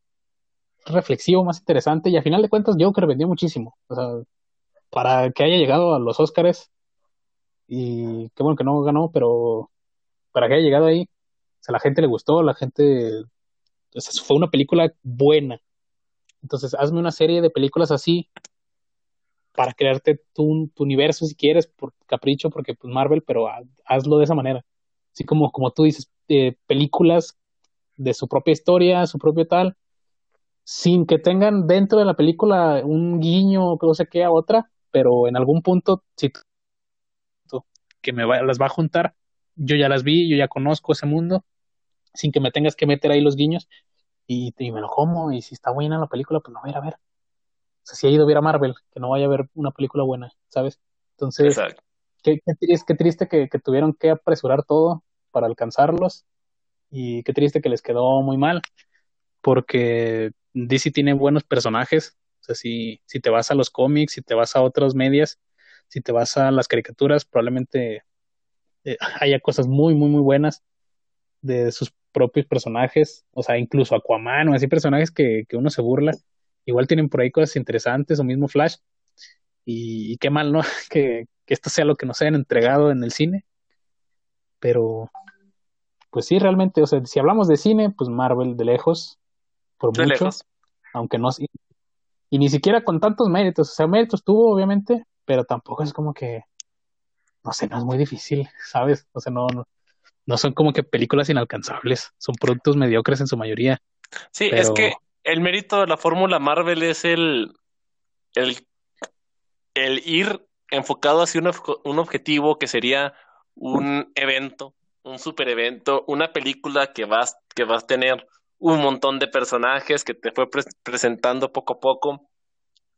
reflexivo, más interesante, y a final de cuentas Joker vendió muchísimo, o sea, para que haya llegado a los Oscars, y qué bueno que no ganó, pero para que haya llegado ahí, o sea, la gente le gustó, la gente, o sea, fue una película buena, entonces hazme una serie de películas así, para crearte tu, tu universo si quieres, por capricho, porque pues Marvel, pero ha- hazlo de esa manera. Así como, como tú dices, eh, películas de su propia historia, su propio tal, sin que tengan dentro de la película un guiño, que no sé qué, a otra, pero en algún punto, si que me va- las va a juntar, yo ya las vi, yo ya conozco ese mundo, sin que me tengas que meter ahí los guiños, y, y me lo como, y si está buena la película, pues la voy a ir a ver. O sea, si he ido a ver a Marvel, que no vaya a ver una película buena, ¿sabes? Entonces, Exacto. qué, qué triste, qué triste que, que tuvieron que apresurar todo para alcanzarlos y qué triste que les quedó muy mal porque DC tiene buenos personajes. O sea, si, si te vas a los cómics, si te vas a otros medias, si te vas a las caricaturas, probablemente eh, <laughs> haya cosas muy, muy, muy buenas de sus propios personajes. O sea, incluso Aquaman o así personajes que, que uno se burla. Igual tienen por ahí cosas interesantes o mismo Flash. Y, y qué mal, ¿no? <laughs> Que, que esto sea lo que nos hayan entregado en el cine. Pero, pues sí, realmente, o sea, si hablamos de cine, pues Marvel de lejos, por De mucho, lejos. aunque no, y, y ni siquiera con tantos méritos, o sea, méritos tuvo, obviamente, pero tampoco es como que, no sé, no es muy difícil, <laughs> ¿sabes? O sea, no, no, no son como que películas inalcanzables, son productos mediocres en su mayoría, Sí, pero es que el mérito de la fórmula Marvel es el, el, el ir enfocado hacia un, un objetivo que sería un evento, un super evento, una película que vas, que vas a tener un montón de personajes que te fue pres- presentando poco a poco.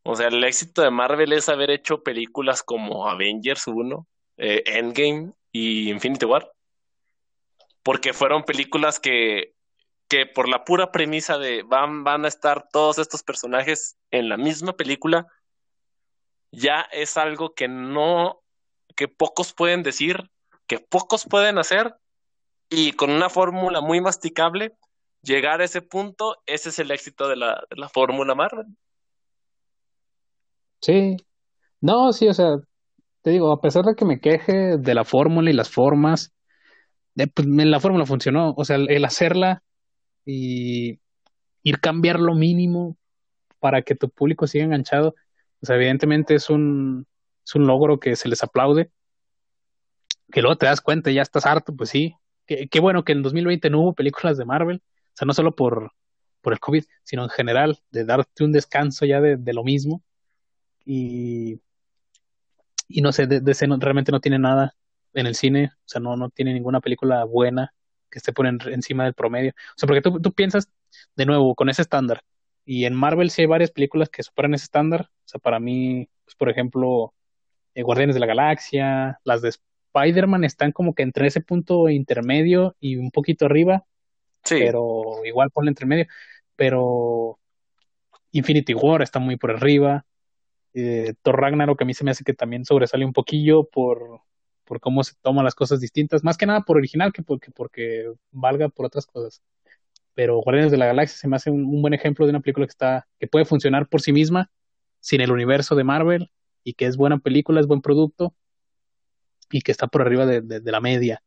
O sea, el éxito de Marvel es haber hecho películas como Avengers 1, eh, Endgame y Infinity War, porque fueron películas que que por la pura premisa de van, van a estar todos estos personajes en la misma película, ya es algo que no, que pocos pueden decir, que pocos pueden hacer, y con una fórmula muy masticable, llegar a ese punto, ese es el éxito de la, de la fórmula Marvel. sí, no, sí, o sea, te digo, a pesar de que me queje de la fórmula y las formas, pues, la fórmula funcionó, o sea, el, el hacerla y ir cambiar lo mínimo para que tu público siga enganchado, o sea, evidentemente es un, es un logro que se les aplaude, que luego te das cuenta y ya estás harto, pues sí, qué, bueno que en 2020 no hubo películas de Marvel, o sea, no solo por, por el COVID, sino en general, de darte un descanso ya de, de lo mismo, y, y no sé, de, realmente no tiene nada en el cine, o sea, no, no tiene ninguna película buena que esté por en- encima del promedio, o sea, porque tú, tú piensas de nuevo con ese estándar, y en Marvel sí hay varias películas que superan ese estándar, o sea, para mí, pues, por ejemplo, eh, Guardianes de la Galaxia, las de Spider-Man están como que entre ese punto intermedio y un poquito arriba, Sí, pero igual ponle entre medio. pero Infinity War está muy por arriba. Eh, Thor Ragnarok a mí se me hace que también sobresale un poquillo por, por cómo se toman las cosas distintas, más que nada por original que porque, porque valga por otras cosas. Pero Guardianes de la Galaxia se me hace un, buen ejemplo de una película que está, que puede funcionar por sí misma, sin el universo de Marvel, y que es buena película, es buen producto, y que está por arriba de, de, la media.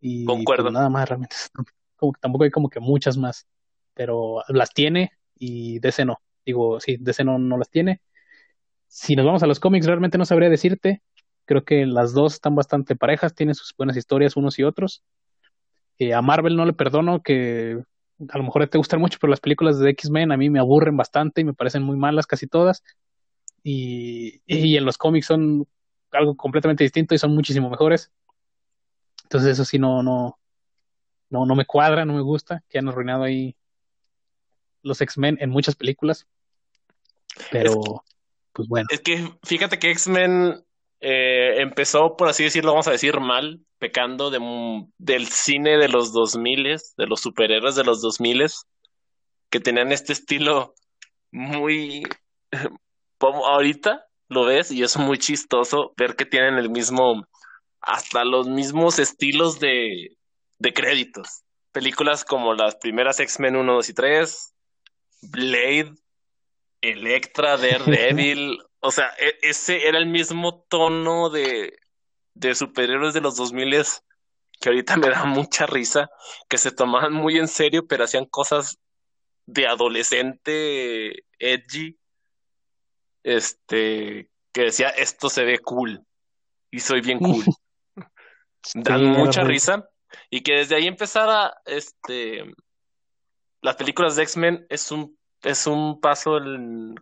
Y pues, Concuerdo. nada más realmente. <laughs> Como que tampoco hay como que muchas más. Pero las tiene y DC no. Digo, sí, DC no, no las tiene. Si nos vamos a los cómics, realmente no sabría decirte. Creo que las dos están bastante parejas, tienen sus buenas historias unos y otros. Eh, a Marvel no le perdono que a lo mejor te gustan mucho, pero las películas de X-Men a mí me aburren bastante y me parecen muy malas casi todas. Y, y en los cómics son algo completamente distinto y son muchísimo mejores. Entonces eso sí no, no, no, no me cuadra, no me gusta, que han arruinado ahí los X-Men en muchas películas. Pero, pues bueno. Es que fíjate que X-Men eh, empezó, por así decirlo, vamos a decir mal, pecando de, del cine de los 2000, de los superhéroes de los 2000, que tenían este estilo muy... <laughs> ahorita lo ves y es muy chistoso ver que tienen el mismo, hasta los mismos estilos de, de créditos. Películas como las primeras X-Men 1, 2 y 3, Blade, Electra, Daredevil, <laughs> o sea, e, ese era el mismo tono de, de superhéroes de los 2000 que ahorita me da mucha risa, que se tomaban muy en serio, pero hacían cosas de adolescente edgy, este, que decía, esto se ve cool, y soy bien <laughs> cool. Dan mucha risa, y que desde ahí empezara, este, las películas de X-Men es un, es un paso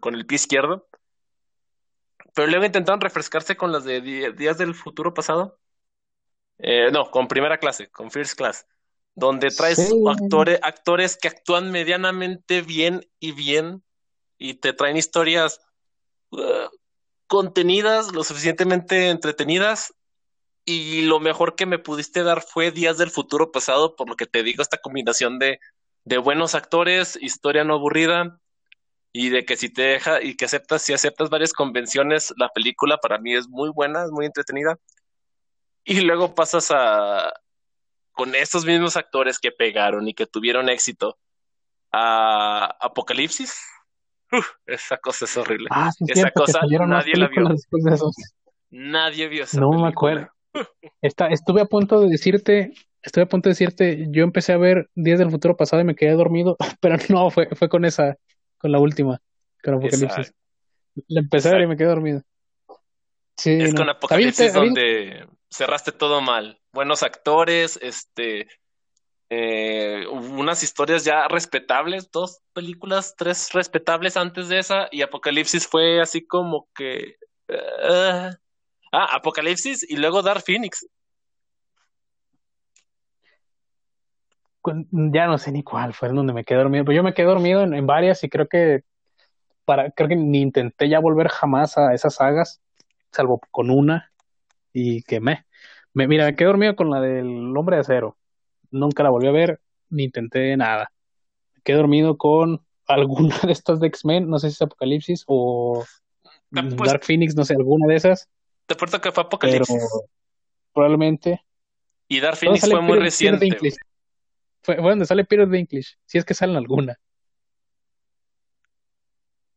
con el pie izquierdo, pero luego intentaron refrescarse con las de Días del Futuro Pasado. Eh, no, con primera clase, con First Class, donde traes actores, actores que actúan medianamente bien y bien y te traen historias contenidas, lo suficientemente entretenidas. Y lo mejor que me pudiste dar fue Días del Futuro Pasado, por lo que te digo, esta combinación de, de buenos actores, historia no aburrida, y de que si te deja y que aceptas, si aceptas varias convenciones, la película para mí es muy buena, es muy entretenida. Y luego pasas a con estos mismos actores que pegaron y que tuvieron éxito a Apocalipsis. Esa cosa es horrible. Ah, esa cosa nadie la vio. De Nadie vio esa No me acuerdo. estuve a punto de decirte, estuve a punto de decirte, yo empecé a ver Días del Futuro Pasado y me quedé dormido, <laughs> pero no, fue, fue con esa, con la última, con Apocalipsis. La empecé a ver y me quedé dormido. Sí, es con Apocalipsis donde cerraste todo mal. Buenos actores, este, eh, unas historias ya respetables, dos películas, tres respetables antes de esa, y Apocalipsis fue así como que. Uh, ah, Apocalipsis y luego Dark Phoenix. ya no sé ni cuál fue en donde me quedé dormido, pero yo me quedé dormido en, varias y creo que para, creo que ni intenté ya volver jamás a esas sagas, salvo con una, y que me, me mira, me quedé dormido con la del hombre de acero, nunca la volví a ver, ni intenté nada, me quedé dormido con alguna de estas de X-Men, no sé si es Apocalipsis o Dark Phoenix, no sé, alguna de esas. Te apuesto que fue Apocalipsis. probablemente. Y Dark Phoenix fue muy reciente. Fue, donde sale Peter Dinklage, si es que salen alguna.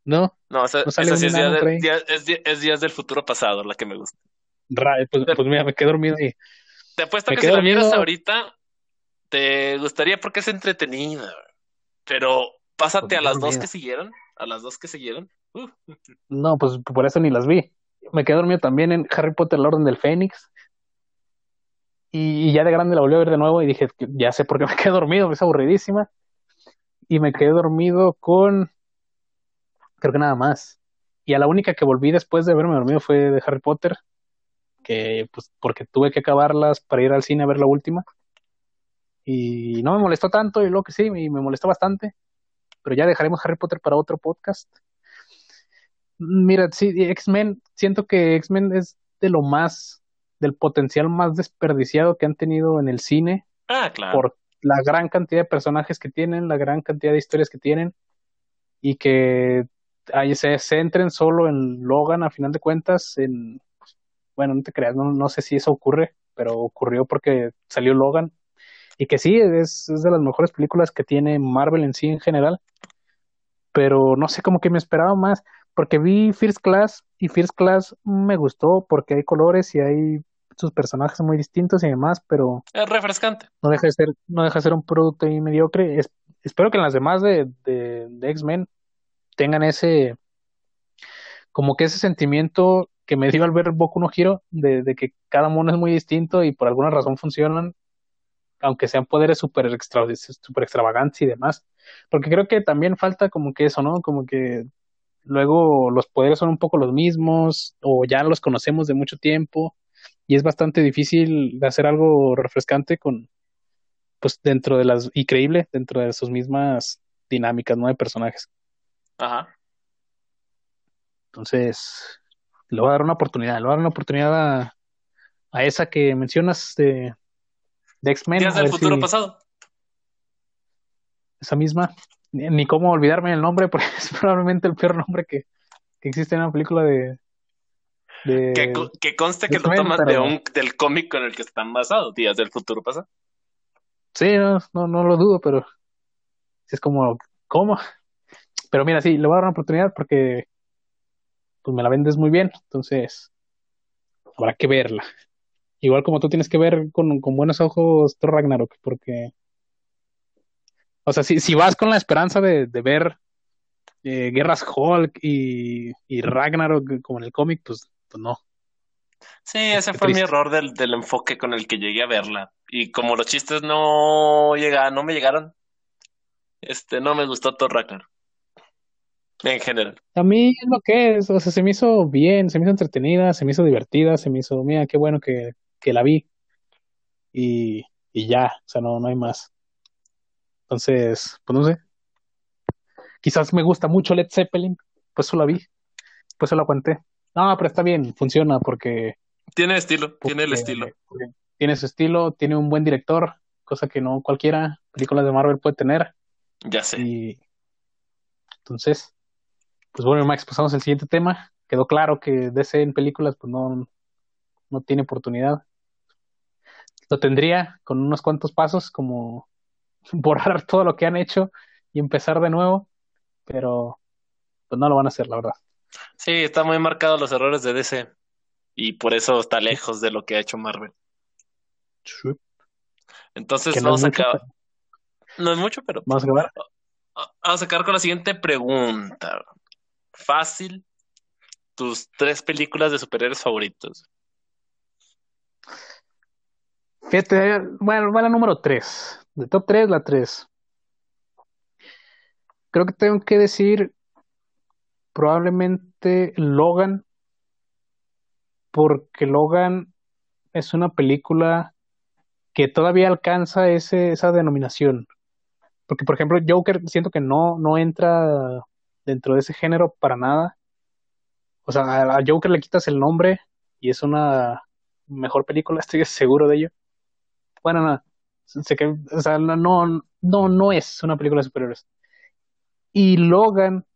¿No? No, o sea, esa sí es, día es, Días del Futuro Pasado, la que me gusta. pues, pues, mira, me quedé dormido ahí. Te apuesto que si la vieras ahorita, te gustaría porque es entretenida. Pero pásate a las dos que siguieron. A las dos que siguieron. Uh. No, pues por eso ni las vi. Me quedé dormido también en Harry Potter, la Orden del Fénix. Y, ya de grande la volví a ver de nuevo y dije, ya sé por qué <laughs> me quedé dormido, es aburridísima. Y me quedé dormido con, creo que nada más. Y a la única que volví después de haberme dormido fue de Harry Potter, que pues porque tuve que acabarlas para ir al cine a ver la última. Y no me molestó tanto, y lo que sí, y me molestó bastante. Pero ya dejaremos Harry Potter para otro podcast. Mira, sí, X-Men, siento que X-Men es de lo más del potencial más desperdiciado que han tenido en el cine. Ah, claro. Por la gran cantidad de personajes que tienen, la gran cantidad de historias que tienen, y que ahí se centren solo en Logan a final de cuentas, en, bueno, no te creas, no, no sé si eso ocurre, pero ocurrió porque salió Logan, y que sí, es, es de las mejores películas que tiene Marvel en sí en general, pero no sé, como que me esperaba más, porque vi First Class y First Class me gustó porque hay colores y hay sus personajes muy distintos y demás, pero Es refrescante. no deja de ser, no deja de ser un producto ahí mediocre. Es- espero que en las demás de, de, de X-Men tengan ese, como que ese sentimiento que me dio al ver Boku no Hero, de, de que cada mono es muy distinto y por alguna razón funcionan, aunque sean poderes súper extra, super extravagantes y demás. Porque creo que también falta como que eso, ¿no? Como que luego los poderes son un poco los mismos o ya los conocemos de mucho tiempo y es bastante difícil de hacer algo refrescante con, pues dentro de las, y creíble dentro de sus mismas dinámicas, ¿no? De personajes. Ajá. Entonces, le voy a dar una oportunidad, le voy a dar una oportunidad a, a esa que mencionas de, de X-Men. Días del futuro si pasado. esa misma, ni, ni cómo olvidarme el nombre, <laughs> porque es probablemente el peor nombre que, que existe en una película de, de Que, que conste que lo toman de un, del cómic con el que están basados, Días del futuro pasado. Sí, no, no, no lo dudo, pero es como, ¿cómo? Pero mira, sí, le voy a dar una oportunidad porque pues me la vendes muy bien, entonces habrá que verla. Igual como tú tienes que ver con, con buenos ojos Thor Ragnarok, porque, o sea, si, si vas con la esperanza de, de ver eh, Guerras Hulk y, y Ragnarok como en el cómic, pues, pues no. Sí, ese Qué fue mi error del, del enfoque con el que llegué a verla. Y como los chistes no llegaban, no me llegaron, este, no me gustó Thor Ragnarok. En general. A mí es lo que es, o sea, se me hizo bien, se me hizo entretenida, se me hizo divertida, se me hizo, mira, qué bueno que, que la vi. Y, y ya, o sea, no, no hay más. Entonces, pues no sé. Quizás me gusta mucho Led Zeppelin, pues eso la vi, pues eso la aguanté. No, pero está bien, funciona porque, Tiene estilo, tiene el estilo. tiene su estilo, tiene un buen director, cosa que no cualquiera películas de Marvel puede tener. Ya sé. Y entonces, pues bueno, Max, pasamos al siguiente tema. Quedó claro que DC en películas pues no, no tiene oportunidad. Lo tendría con unos cuantos pasos, como <laughs> borrar todo lo que han hecho y empezar de nuevo, pero pues no lo van a hacer, la verdad. Sí, está muy marcados los errores de DC. Y por eso está lejos de lo que ha hecho Marvel. Entonces no vamos a acabar. pero No es mucho, pero vamos a acabar. vamos a acabar con la siguiente pregunta. Fácil. Tus tres películas de superhéroes favoritos. Fíjate, bueno, va la número 3. De top 3, la 3. Creo que tengo que decir probablemente Logan, porque Logan es una película que todavía alcanza ese, esa denominación. Porque, por ejemplo, Joker siento que no, no entra dentro de ese género para nada. O sea, a Joker le quitas el nombre y es una mejor película, <laughs> estoy seguro de ello. Bueno, no, que, o sea, no, no, no, es una película de superhéroes. Y Logan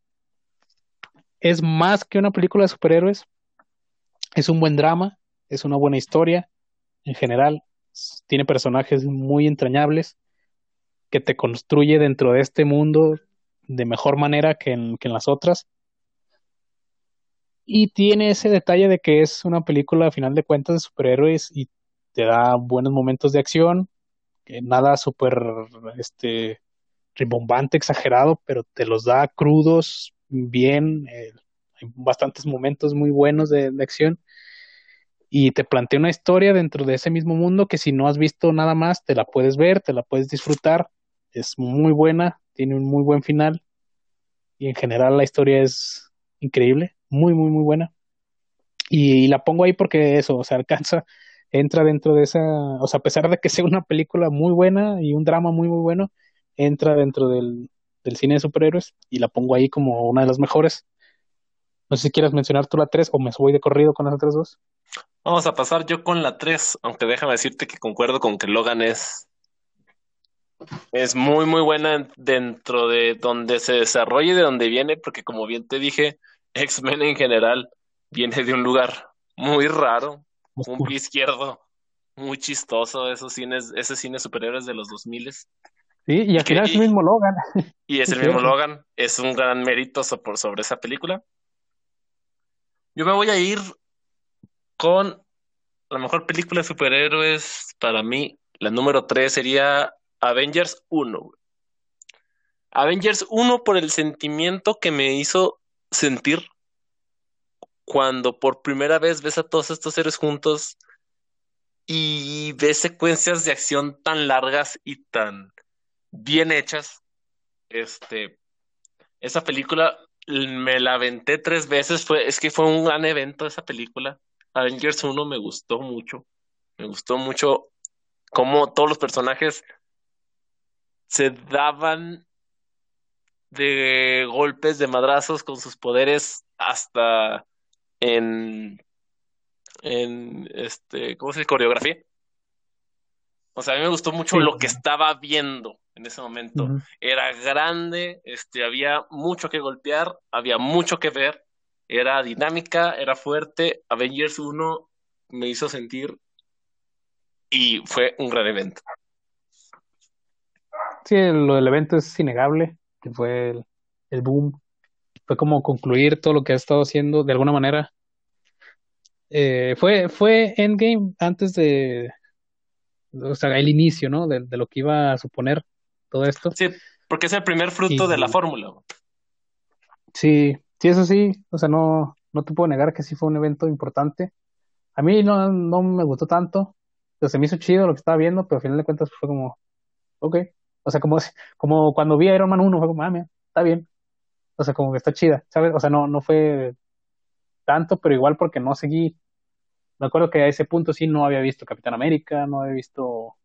es más que una película de superhéroes, es un buen drama, es una buena historia en general, tiene personajes muy entrañables que te construye dentro de este mundo de mejor manera que en, que en las otras. Y tiene ese detalle de que es una película a final de cuentas de superhéroes y te da buenos momentos de acción, que nada súper este, rimbombante, exagerado, pero te los da crudos, bien, eh, hay bastantes momentos muy buenos de, de acción y te plantea una historia dentro de ese mismo mundo que si no has visto nada más, te la puedes ver, te la puedes disfrutar, es muy buena, tiene un muy buen final y en general la historia es increíble, muy, muy, muy buena. Y, la pongo ahí porque eso, o sea, <laughs> alcanza, entra dentro de esa, o sea, a pesar de que sea una película muy buena y un drama muy, muy bueno, entra dentro del, del cine de superhéroes y la pongo ahí como una de las mejores. No sé si quieres mencionar tú la 3 o me voy de corrido con las otras dos. Vamos a pasar yo con la 3, aunque déjame decirte que concuerdo con que Logan es Es muy, muy buena dentro de donde se desarrolla y de donde viene, porque como bien te dije, X-Men en general viene de un lugar muy raro, un pie izquierdo, muy chistoso, esos cines, ese cine superhéroes de los 2000 Sí, y al final es el mismo Logan. Y es <laughs> el mismo Logan, es un gran mérito sobre esa película. Yo me voy a ir con la mejor película de superhéroes para mí. La número 3 sería Avengers 1. Avengers 1 por el sentimiento que me hizo sentir cuando por primera vez ves a todos estos seres juntos y ves secuencias de acción tan largas y tan bien hechas. Este, esa película me la aventé tres veces, fue, es que fue un gran evento esa película. Avengers 1 me gustó mucho, me gustó mucho cómo todos los personajes se daban de golpes, de madrazos con sus poderes hasta en, en este, ¿cómo se dice? Coreografía. O sea, a mí me gustó mucho lo que estaba viendo en ese momento. Era grande, este, había mucho que golpear, había mucho que ver, era dinámica, era fuerte. Avengers 1 me hizo sentir y fue un gran evento. Sí, lo del evento es innegable, que fue el, el boom. Fue como concluir todo lo que ha estado haciendo de alguna manera. Eh, fue, fue Endgame antes de, o sea, el inicio, ¿no? De, lo que iba a suponer todo esto. Sí, porque es el primer fruto de la fórmula. Sí, sí, eso sí, o sea, no, no te puedo negar que sí fue un evento importante. A mí no, no me gustó tanto, o se me hizo chido lo que estaba viendo, pero al final de cuentas fue como, ok, o sea, como, como cuando vi a Iron Man 1, fue como, ah, mira, está bien, o sea, como que está chida, ¿sabes? O sea, no, no fue tanto, pero igual porque no seguí me acuerdo que a ese punto sí no había visto Capitán América, no había visto, o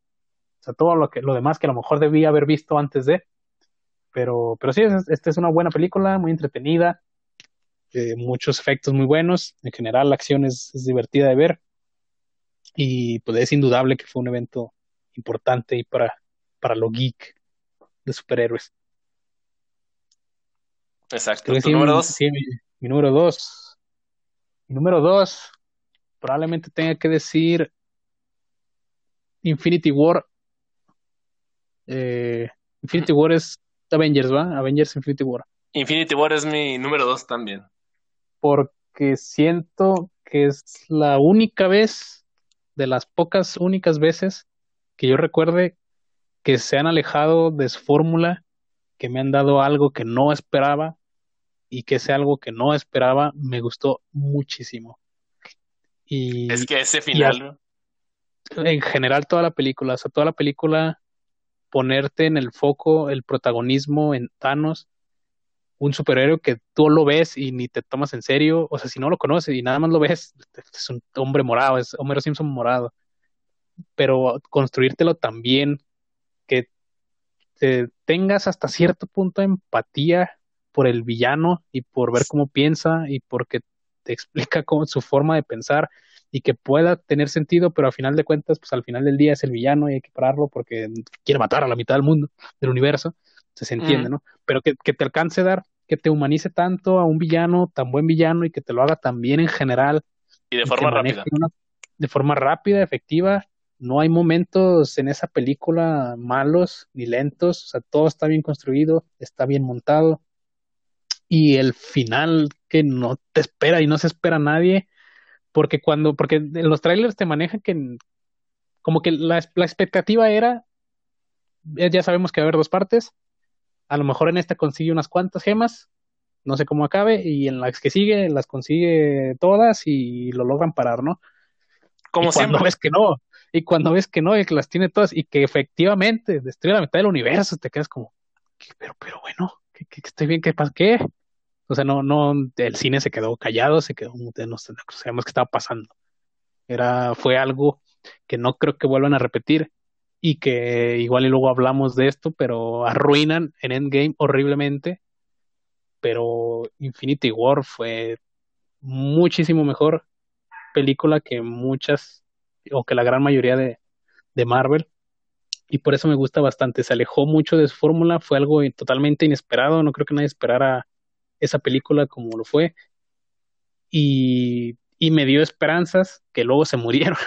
sea, todo lo que, lo demás que a lo mejor debía haber visto antes de, pero, pero sí, esta es una buena película, muy entretenida, eh, muchos efectos muy buenos, en general la acción es, divertida de ver, y pues es indudable que fue un evento importante y para, para lo geek de superhéroes. Exacto. ¿Tu número dos? Sí, mi, número dos. Mi número dos probablemente tenga que decir Infinity War. Eh, Infinity War es Avengers, ¿va? Avengers Infinity War. Infinity War es mi número dos también. Porque siento que es la única vez, de las pocas únicas veces que yo recuerde que se han alejado de su fórmula, que me han dado algo que no esperaba y que ese algo que no esperaba me gustó muchísimo. Y, es que ese final. en general, toda la película, o sea, toda la película, ponerte en el foco el protagonismo en Thanos, un superhéroe que tú lo ves y ni te tomas en serio, o sea, si no lo conoces y nada más lo ves, es un hombre morado, es Homero Simpson morado. Pero construírtelo también, que te tengas hasta cierto punto de empatía por el villano y por ver cómo piensa y porque te <laughs> explica cómo, su forma de pensar y que pueda tener sentido, pero al final de cuentas, pues al final del día es el villano y hay que pararlo porque quiere matar a la mitad del mundo, del universo, se entiende, ¿no? Pero que, te alcance a dar, que te humanice tanto a un villano, tan buen villano y que te lo haga tan bien en general. Y de forma rápida. de forma rápida, efectiva. No hay momentos en esa película malos ni lentos, o sea, todo está bien construido, está bien montado y el final que no te espera y no se espera a nadie, porque cuando, porque en los trailers te manejan que como que la, la expectativa era, eh, ya sabemos que va a haber dos partes, a lo mejor en esta consigue unas cuantas gemas, no sé cómo acabe, y en las que sigue las consigue todas y lo logran parar, ¿no? Como y cuando ves que no, y cuando ves que no, y que las tiene todas, y que efectivamente destruye la mitad del universo, te quedas como, pero, pero bueno, que, estoy bien, ¿qué, ¿qué? O sea, no, no, el cine se quedó callado, se quedó, no sabemos qué estaba pasando. Era, fue algo que no creo que vuelvan a repetir y que igual y luego hablamos de esto, pero arruinan en Endgame horriblemente. Pero Infinity War fue muchísimo mejor película que muchas, o que la gran mayoría de, de Marvel. Y por eso me gusta bastante. Se alejó mucho de su fórmula, fue algo totalmente inesperado, no creo que nadie esperara esa película como lo fue. Y, me dio esperanzas, que luego se <laughs> murieron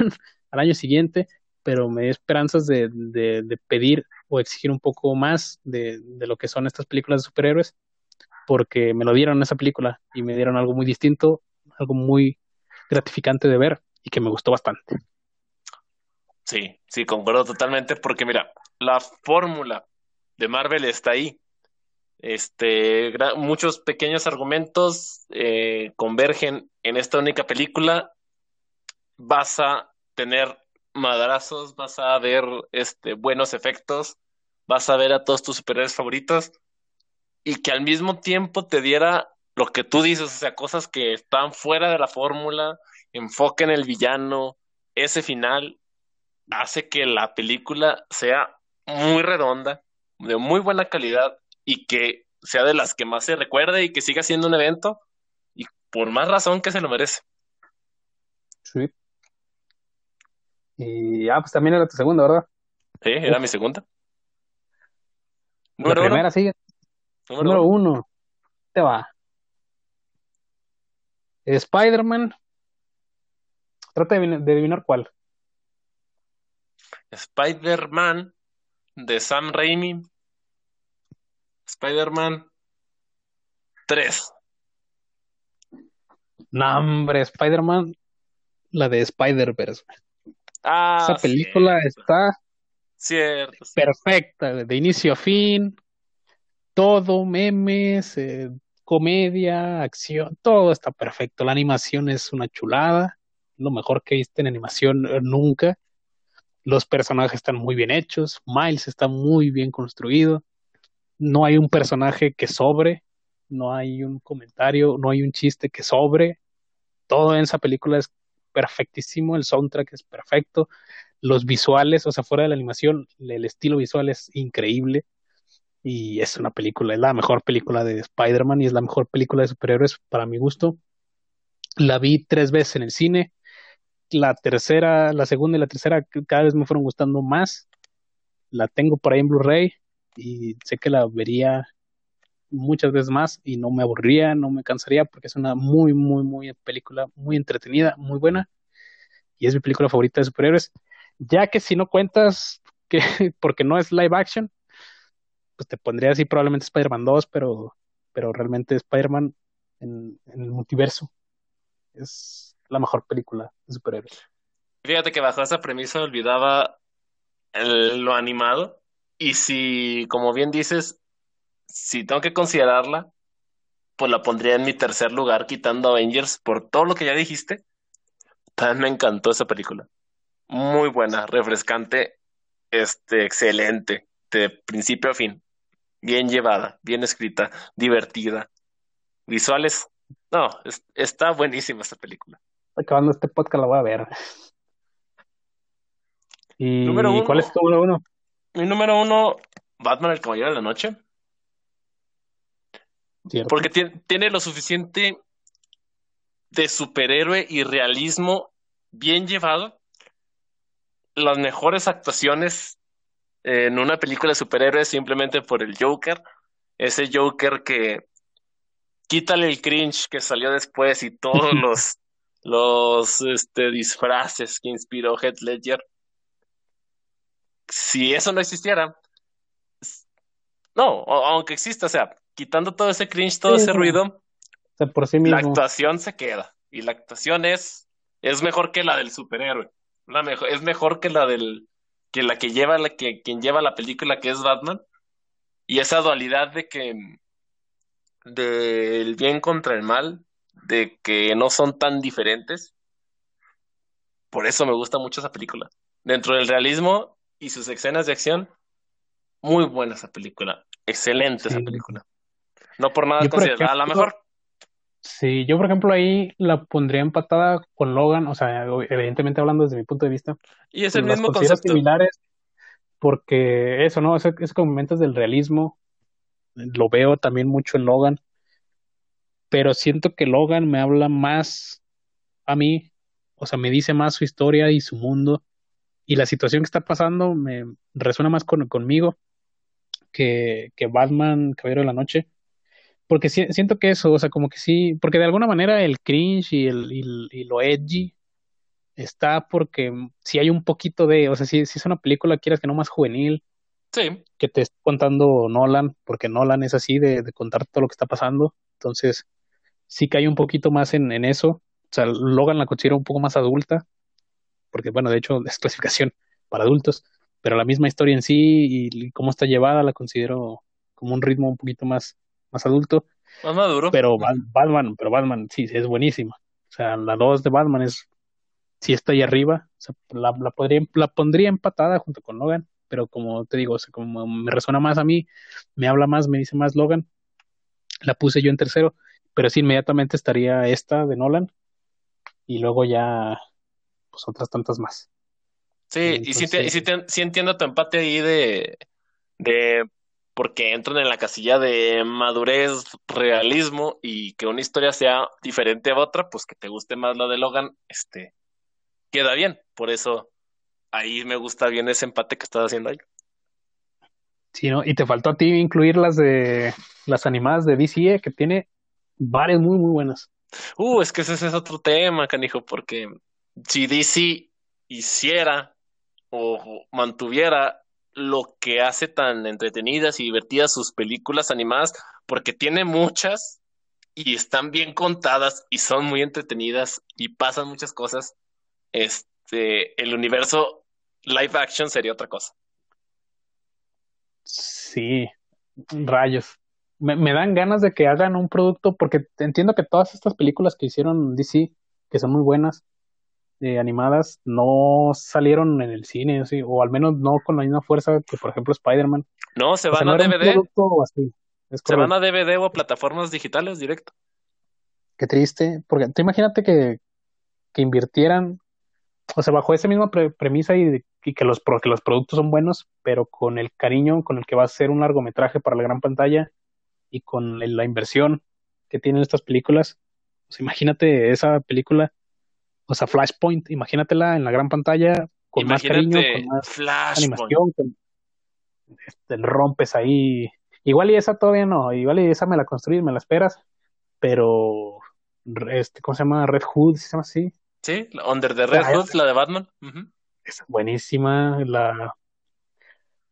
al año siguiente, pero me dio esperanzas de, de, de pedir o exigir un poco más de, lo que son estas películas de superhéroes, porque me lo dieron esa película y me dieron algo muy distinto, algo muy gratificante de ver y que me gustó bastante. Sí, sí, concuerdo totalmente, porque mira, la fórmula de Marvel está ahí. Este, muchos pequeños argumentos eh, convergen en esta única película. Vas a tener madrazos, vas a ver este, buenos efectos, vas a ver a todos tus superhéroes favoritos y que al mismo tiempo te diera lo que tú dices, o sea, cosas que están fuera de la fórmula, enfoque en el villano, ese final, hace que la película sea muy redonda, de muy buena calidad y que sea de las que más se recuerde y que siga siendo un evento y por más razón que se lo merece. Sí. Y ah, pues también era tu segunda, ¿verdad? Sí, era mi segunda. La primera sigue. Número, uno. Te va. Spider-Man. Trata de adivinar cuál. Spider-Man de Sam Raimi. Spider-Man 3. No, hombre, Spider-Man, la de Spider-Verse. Ah, Esa película está cierto, perfecta, de inicio a fin. Todo, memes, eh, comedia, acción, todo está perfecto. La animación es una chulada, lo mejor que viste en animación eh, nunca. Los personajes están muy bien hechos, Miles está muy bien construido, no hay un personaje que sobre, no hay un comentario, no hay un chiste que sobre. Todo en esa película es perfectísimo, el soundtrack es perfecto, los visuales, o sea, fuera de la animación, el estilo visual es increíble y es una película, es la mejor película de Spider-Man y es la mejor película de superhéroes para mi gusto. La vi tres veces en el cine, la tercera, la segunda y la tercera cada vez me fueron gustando más. La tengo por ahí en Blu-ray y sé que la vería muchas veces más y no me aburría, no me cansaría porque es una muy, muy, muy película, muy entretenida, muy buena y es mi película favorita de superhéroes. Ya que si no cuentas <laughs> que porque no es live action, pues te pondría así probablemente Spider-Man 2, pero, pero realmente Spider-Man en, en el multiverso es la mejor película de superhéroes. Fíjate que bajo esa premisa olvidaba el, lo animado. Y si, como bien dices, si tengo que considerarla, pues la pondría en mi tercer lugar, quitando Avengers por todo lo que ya dijiste. También me encantó esa película. Muy buena, refrescante, este, excelente, de principio a fin. Bien llevada, bien escrita, divertida. Visuales, no, está buenísima esta película acabando este podcast la voy a ver. <laughs> ¿Y número cuál es tu número uno? Mi número uno, Batman el Caballero de la Noche. Porque tiene, tiene lo suficiente de superhéroe y realismo bien llevado. Las mejores actuaciones en una película de superhéroes simplemente por el Joker. Ese Joker que quítale el cringe que salió después y todos <laughs> los los este, disfraces que inspiró Heath Ledger. Si eso no existiera, no, aunque exista, o sea, quitando todo ese cringe, todo ese ruido, por sí mismo. la actuación se queda. Y la actuación es, es mejor que la del superhéroe. La mejor, es mejor que la del, que la que lleva la que quien lleva la película que es Batman. Y esa dualidad de que del bien contra el mal de que no son tan diferentes. Por eso me gusta mucho esa película. Dentro del realismo y sus escenas de acción, muy buena esa película. Excelente esa película. No por nada considerada la mejor. Sí, yo por ejemplo ahí la pondría empatada con Logan, o sea, evidentemente hablando desde mi punto de vista. Y es el mismo concepto. similares porque eso, ¿no? Es, es con momentos del realismo. Lo veo también mucho en Logan pero siento que Logan me habla más a mí, o sea, me dice más su historia y su mundo y la situación que está pasando me resuena más con, conmigo que, que Batman, Caballero de la Noche. Porque siento que eso, o sea, como que sí, porque de alguna manera el cringe y, el, y, lo edgy está porque si hay un poquito de, o sea, si, si es una película, quieras que no más juvenil, sí. que te esté contando Nolan, porque Nolan es así de, de contar todo lo que está pasando, entonces sí hay un poquito más en, en eso, o sea, Logan la considero un poco más adulta, porque bueno, de hecho <laughs> es clasificación para adultos, pero la misma historia en sí y, cómo está llevada la considero como un ritmo un poquito más, más adulto. Más maduro. Pero Batman, pero Batman sí, es buenísima. O sea, la 2 de Batman es, sí está ahí arriba. O sea, la, la, podría, la pondría empatada junto con Logan, pero como te digo, o sea, como me resuena más a mí, me habla más, me dice más Logan, la puse yo en tercero, pero sí inmediatamente estaría esta de Nolan y luego ya pues otras tantas más. Sí, y, sí, sí, entiendo tu empate ahí de, de porque entran en la casilla de madurez, realismo y que una historia sea diferente a otra, pues que te guste más la de Logan, este, queda bien. Por eso ahí me gusta bien ese empate que estás haciendo ahí. Sí, ¿no? Y te faltó a ti incluir las de las animadas de DCE, que tiene varias muy, muy buenas. Uh, es que ese es otro tema, canijo, porque si DC hiciera o mantuviera lo que hace tan entretenidas y divertidas sus películas animadas, porque tiene muchas y están bien contadas y son muy entretenidas y pasan muchas cosas, este, el universo live action sería otra cosa. Sí, rayos. Me, me, dan ganas de que hagan un producto, porque entiendo que todas estas películas que hicieron DC, que son muy buenas, eh, animadas no salieron en el cine, o al menos no con la misma fuerza que, por ejemplo, Spider-Man. No, se van a DVD. se van a DVD o a plataformas digitales directo. Qué triste, porque te imagínate que, que invirtieran, o sea, bajo esa misma premisa y, que, los, que los productos son buenos, pero con el cariño con el que va a ser un largometraje para la gran pantalla y con la inversión que tienen estas películas. Pues imagínate esa película o sea, Flashpoint, imagínatela en la gran pantalla, con más cariño, con más animación, este, rompes ahí. Igual y esa todavía no, igual y esa me la construís, me la esperas, pero este, ¿cómo se llama? Red Hood, ¿se llama así? Sí, Under the Red Hood, la de Batman. Es buenísima, la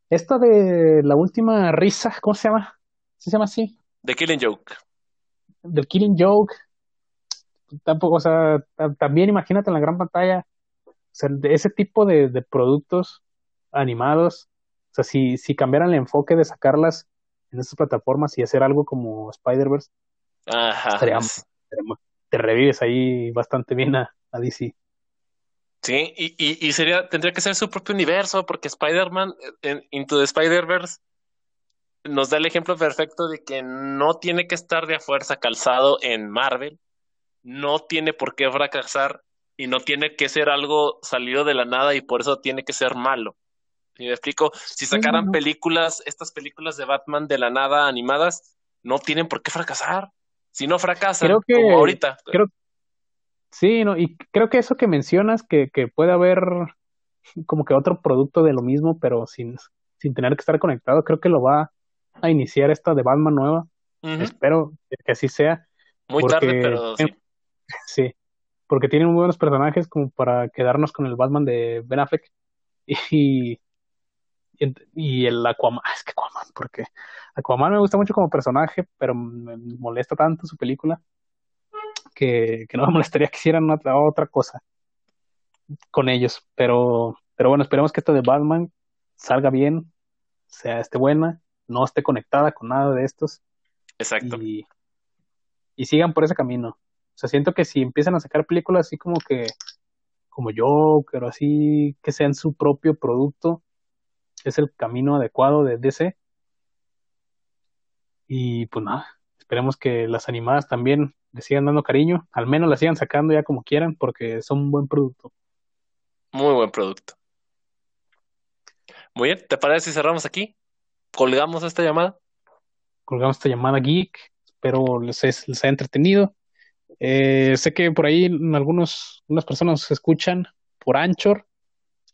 esta de la última risa, ¿cómo se llama? ¿Se llama así? The Killing Joke. The Killing Joke, tampoco, o sea, también imagínate en la gran pantalla, o sea, de ese tipo de, de productos animados, o sea, si, si cambiaran el enfoque de sacarlas en estas plataformas y hacer algo como Spider-Verse, estaría, te revives ahí bastante bien a, a DC. Sí, y, y, y, sería, tendría que ser su propio universo, porque Spider-Man, Into the Spider-Verse, nos da el ejemplo perfecto de que no tiene que estar de a fuerza calzado en Marvel, no tiene por qué fracasar y no tiene que ser algo salido de la nada y por eso tiene que ser malo. ¿Y me explico? Si sacaran películas, estas películas de Batman de la nada animadas, no tienen por qué fracasar. Si no fracasan, creo que, como ahorita. Creo, sí, no, y creo que eso que mencionas, que, que puede haber como que otro producto de lo mismo, pero sin, sin tener que estar conectado, creo que lo va a iniciar esta de Batman nueva. Espero que así sea. Muy tarde, pero sí. <laughs> Sí, porque tiene muy buenos personajes como para quedarnos con el Batman de Ben Affleck <laughs> y, y, el Aquaman, es que Aquaman, porque Aquaman me gusta mucho como personaje, pero me molesta tanto su película que, que no me molestaría que hicieran otra, otra cosa con ellos, pero, pero bueno, esperemos que esto de Batman salga bien, sea esté buena, no esté conectada con nada de estos. Exacto. Y, y sigan por ese camino. O sea, siento que si empiezan a sacar películas así como que, como yo, pero así que sean su propio producto, es el camino adecuado de DC. Y pues nada, esperemos que las animadas también le sigan dando cariño, al menos las sigan sacando ya como quieran, porque son un buen producto. Muy buen producto. Muy bien, ¿te parece si cerramos aquí? ¿Colgamos esta llamada? Colgamos esta llamada geek. Espero les, les haya entretenido. Eh, sé que por ahí algunos, algunas personas se escuchan por Anchor.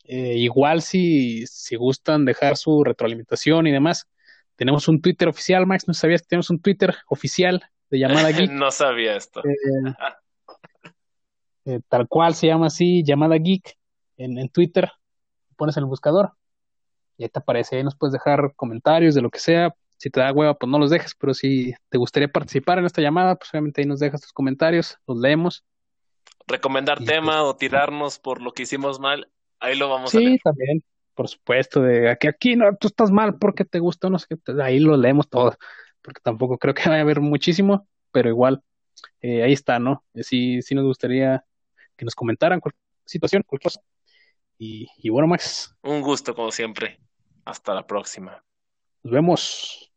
Eh, igual si, si gustan dejar su retroalimentación y demás, tenemos un Twitter oficial, Max. ¿No sabías que tenemos un Twitter oficial de llamada <laughs> geek? no sabía esto. <laughs> Eh, tal cual se llama así, llamada geek en, en Twitter. Pones en el buscador y ahí te aparece. Ahí nos puedes dejar comentarios de lo que sea. Si te da hueva, pues no los dejes, pero si te gustaría participar en esta llamada, pues obviamente ahí nos dejas tus comentarios, los leemos. Recomendar tema pues, o tirarnos por lo que hicimos mal, ahí lo vamos a leer. Sí, también, por supuesto, de que aquí no, tú estás mal porque te gusta, no sé qué, ahí lo leemos todo, porque tampoco creo que <laughs> vaya a haber muchísimo, pero igual, eh, ahí está, ¿no? Sí, sí nos gustaría que nos comentaran cualquier situación, cualquier cosa. Y, y bueno, Max. Un gusto, como siempre. Hasta la próxima. Nos vemos.